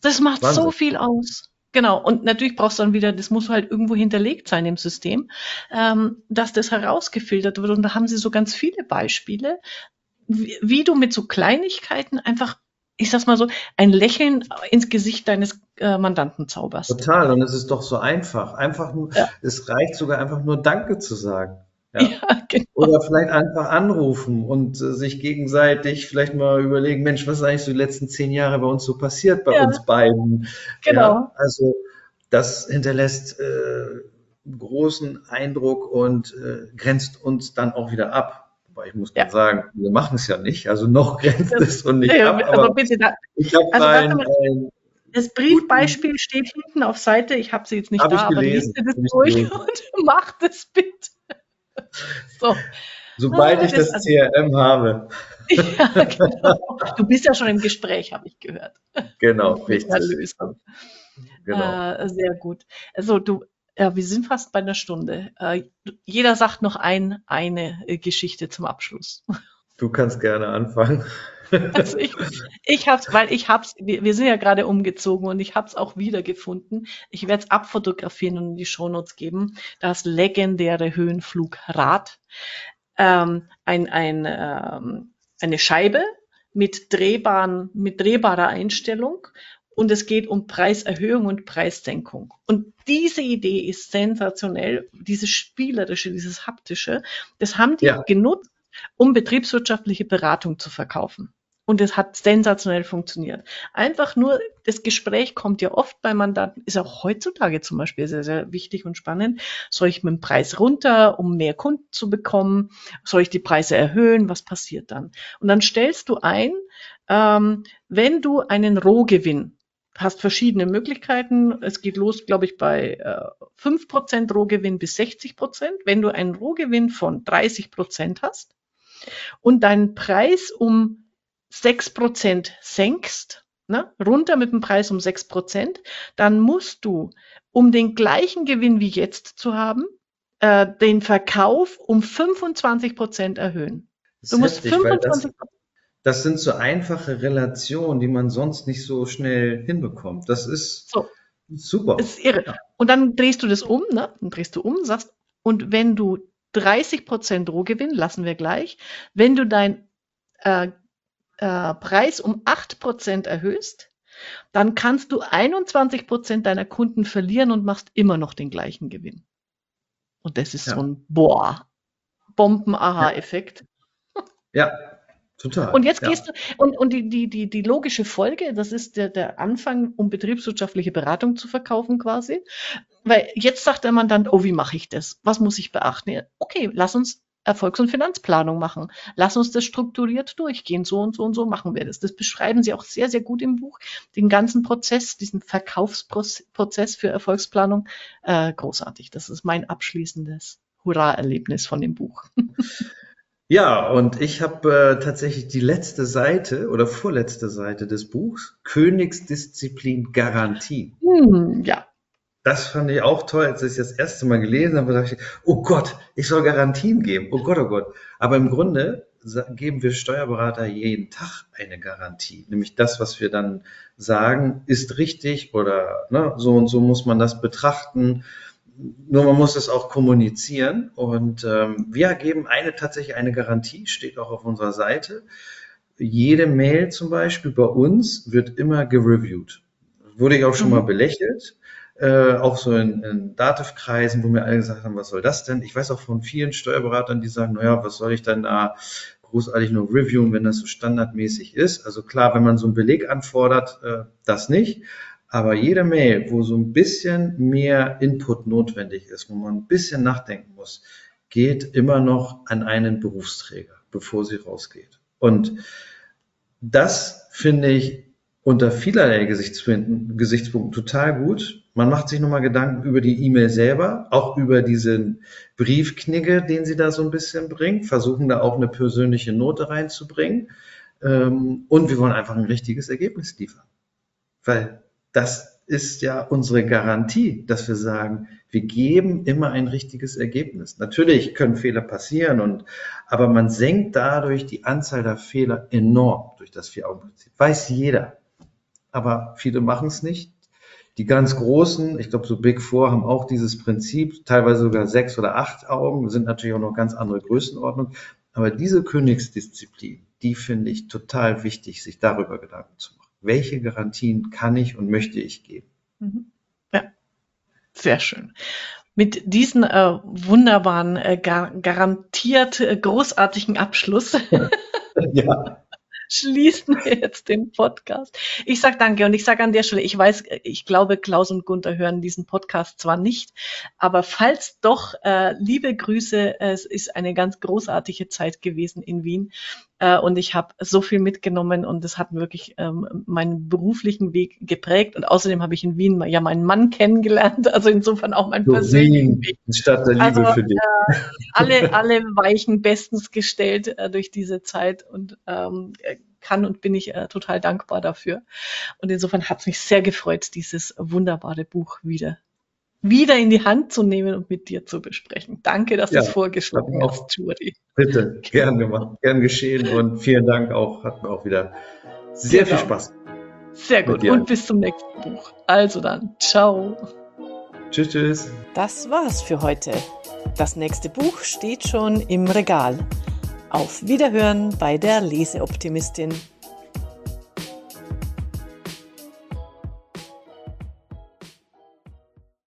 Das macht Wahnsinn. so viel aus. Genau, und natürlich brauchst du dann wieder, das muss halt irgendwo hinterlegt sein im System, ähm, dass das herausgefiltert wird. Und da haben sie so ganz viele Beispiele, wie, wie du mit so Kleinigkeiten einfach ich sag's mal so, ein Lächeln ins Gesicht deines äh, Mandanten zauberst. Total, und es ist doch so einfach. Einfach nur, ja. es reicht sogar einfach nur Danke zu sagen. Ja? ja genau. Oder vielleicht einfach anrufen und äh, sich gegenseitig vielleicht mal überlegen, Mensch, was ist eigentlich so die letzten zehn Jahre bei uns so passiert, bei ja. uns beiden? Genau. Ja, also das hinterlässt äh, großen Eindruck und äh, grenzt uns dann auch wieder ab. Aber ich muss ja. sagen, wir machen es ja nicht. Also noch grenzt es und nicht ja, ab. Aber, aber bitte, da, ich habe also ein, ein, das Briefbeispiel steht hinten auf Seite. Ich habe sie jetzt nicht da, aber lese das durch und mach das bitte. So. Sobald ah, ich das, das CRM habe. Ja, genau. Du bist ja schon im Gespräch, habe ich gehört. Genau, richtig. Genau. Äh, sehr gut. Also du, ja, wir sind fast bei einer Stunde. Äh, jeder sagt noch ein, eine äh, Geschichte zum Abschluss. Du kannst gerne anfangen. Also ich, ich hab's, weil ich hab's, wir, wir sind ja gerade umgezogen und ich hab's auch wiedergefunden. Ich werde es abfotografieren und in die Shownotes geben. Das legendäre Höhenflugrad. Ähm, ein, ein, ähm, eine Scheibe mit drehbaren, mit drehbarer Einstellung und es geht um Preiserhöhung und Preissenkung. Und diese Idee ist sensationell, dieses spielerische, dieses haptische. Das haben die ja. genutzt, um betriebswirtschaftliche Beratung zu verkaufen. Und es hat sensationell funktioniert. Einfach nur, das Gespräch kommt ja oft bei Mandanten, ist auch heutzutage zum Beispiel sehr, sehr wichtig und spannend. Soll ich mit dem Preis runter, um mehr Kunden zu bekommen? Soll ich die Preise erhöhen? Was passiert dann? Und dann stellst du ein, ähm, wenn du einen Rohgewinn hast verschiedene Möglichkeiten. Es geht los, glaube ich, bei äh, 5% Rohgewinn bis 60%. Wenn du einen Rohgewinn von 30% hast und deinen Preis um 6% senkst, ne, runter mit dem Preis um 6%, dann musst du, um den gleichen Gewinn wie jetzt zu haben, äh, den Verkauf um 25% erhöhen. Du musst heftig, 25 das sind so einfache Relationen, die man sonst nicht so schnell hinbekommt. Das ist so. super. Das ist irre. Und dann drehst du das um, ne? Dann drehst du um, sagst, und wenn du 30 Prozent Rohgewinn, lassen wir gleich, wenn du deinen äh, äh, Preis um 8 Prozent erhöhst, dann kannst du 21 Prozent deiner Kunden verlieren und machst immer noch den gleichen Gewinn. Und das ist ja. so ein Boah, Bomben-Aha-Effekt. Ja, Total. Und jetzt gehst ja. du, und, und die, die, die, die logische Folge, das ist der, der Anfang, um betriebswirtschaftliche Beratung zu verkaufen quasi. Weil jetzt sagt der Mandant, oh, wie mache ich das? Was muss ich beachten? Okay, lass uns Erfolgs- und Finanzplanung machen. Lass uns das strukturiert durchgehen. So und so und so machen wir das. Das beschreiben Sie auch sehr, sehr gut im Buch. Den ganzen Prozess, diesen Verkaufsprozess für Erfolgsplanung. Äh, großartig. Das ist mein abschließendes Hurra-Erlebnis von dem Buch. Ja, und ich habe äh, tatsächlich die letzte Seite oder vorletzte Seite des Buchs, Königsdisziplin Garantie. Hm, ja. Das fand ich auch toll, als ich das erste Mal gelesen habe, dachte ich, oh Gott, ich soll Garantien geben. Oh Gott, oh Gott. Aber im Grunde geben wir Steuerberater jeden Tag eine Garantie. Nämlich das, was wir dann sagen, ist richtig oder ne, so und so muss man das betrachten. Nur man muss es auch kommunizieren. Und ähm, wir geben eine tatsächlich eine Garantie, steht auch auf unserer Seite. Jede Mail zum Beispiel bei uns wird immer gereviewt. Wurde ich auch schon mhm. mal belächelt äh, auch so in, in Dativ-Kreisen, wo mir alle gesagt haben, was soll das denn? Ich weiß auch von vielen Steuerberatern, die sagen, naja, was soll ich denn da großartig nur reviewen, wenn das so standardmäßig ist? Also klar, wenn man so einen Beleg anfordert, äh, das nicht. Aber jede Mail, wo so ein bisschen mehr Input notwendig ist, wo man ein bisschen nachdenken muss, geht immer noch an einen Berufsträger, bevor sie rausgeht. Und das finde ich unter vielerlei Gesichtspunkten, total gut. Man macht sich nochmal Gedanken über die E-Mail selber, auch über diesen Briefknigge, den sie da so ein bisschen bringt, versuchen da auch eine persönliche Note reinzubringen. Ähm, und wir wollen einfach ein richtiges Ergebnis liefern. Weil das ist ja unsere Garantie, dass wir sagen, wir geben immer ein richtiges Ergebnis. Natürlich können Fehler passieren und, aber man senkt dadurch die Anzahl der Fehler enorm durch das Vier-Augen-Prinzip. Weiß jeder aber viele machen es nicht. Die ganz großen, ich glaube, so Big Four haben auch dieses Prinzip, teilweise sogar sechs oder acht Augen, sind natürlich auch noch ganz andere Größenordnung. Aber diese Königsdisziplin, die finde ich total wichtig, sich darüber Gedanken zu machen. Welche Garantien kann ich und möchte ich geben? Mhm. Ja, sehr schön. Mit diesem äh, wunderbaren, äh, gar garantiert äh, großartigen Abschluss ja schließen wir jetzt den Podcast. Ich sage danke und ich sage an der Stelle, ich weiß, ich glaube, Klaus und Gunther hören diesen Podcast zwar nicht, aber falls doch, äh, liebe Grüße, es ist eine ganz großartige Zeit gewesen in Wien. Äh, und ich habe so viel mitgenommen und das hat wirklich ähm, meinen beruflichen Weg geprägt. Und außerdem habe ich in Wien ja meinen Mann kennengelernt, also insofern auch meinen persönlichen Wien, Weg. Stadt der Liebe also, für dich. Äh, alle, alle Weichen bestens gestellt äh, durch diese Zeit und ähm, kann und bin ich äh, total dankbar dafür. Und insofern hat es mich sehr gefreut, dieses wunderbare Buch wieder wieder in die Hand zu nehmen und mit dir zu besprechen. Danke, dass ja, du es vorgeschlagen hast, Juri. Bitte, gern gemacht, gern geschehen und vielen Dank auch, hat mir auch wieder sehr genau. viel Spaß. Sehr gut und bis zum nächsten Buch. Also dann, ciao. Tschüss, tschüss. Das war's für heute. Das nächste Buch steht schon im Regal. Auf Wiederhören bei der Leseoptimistin.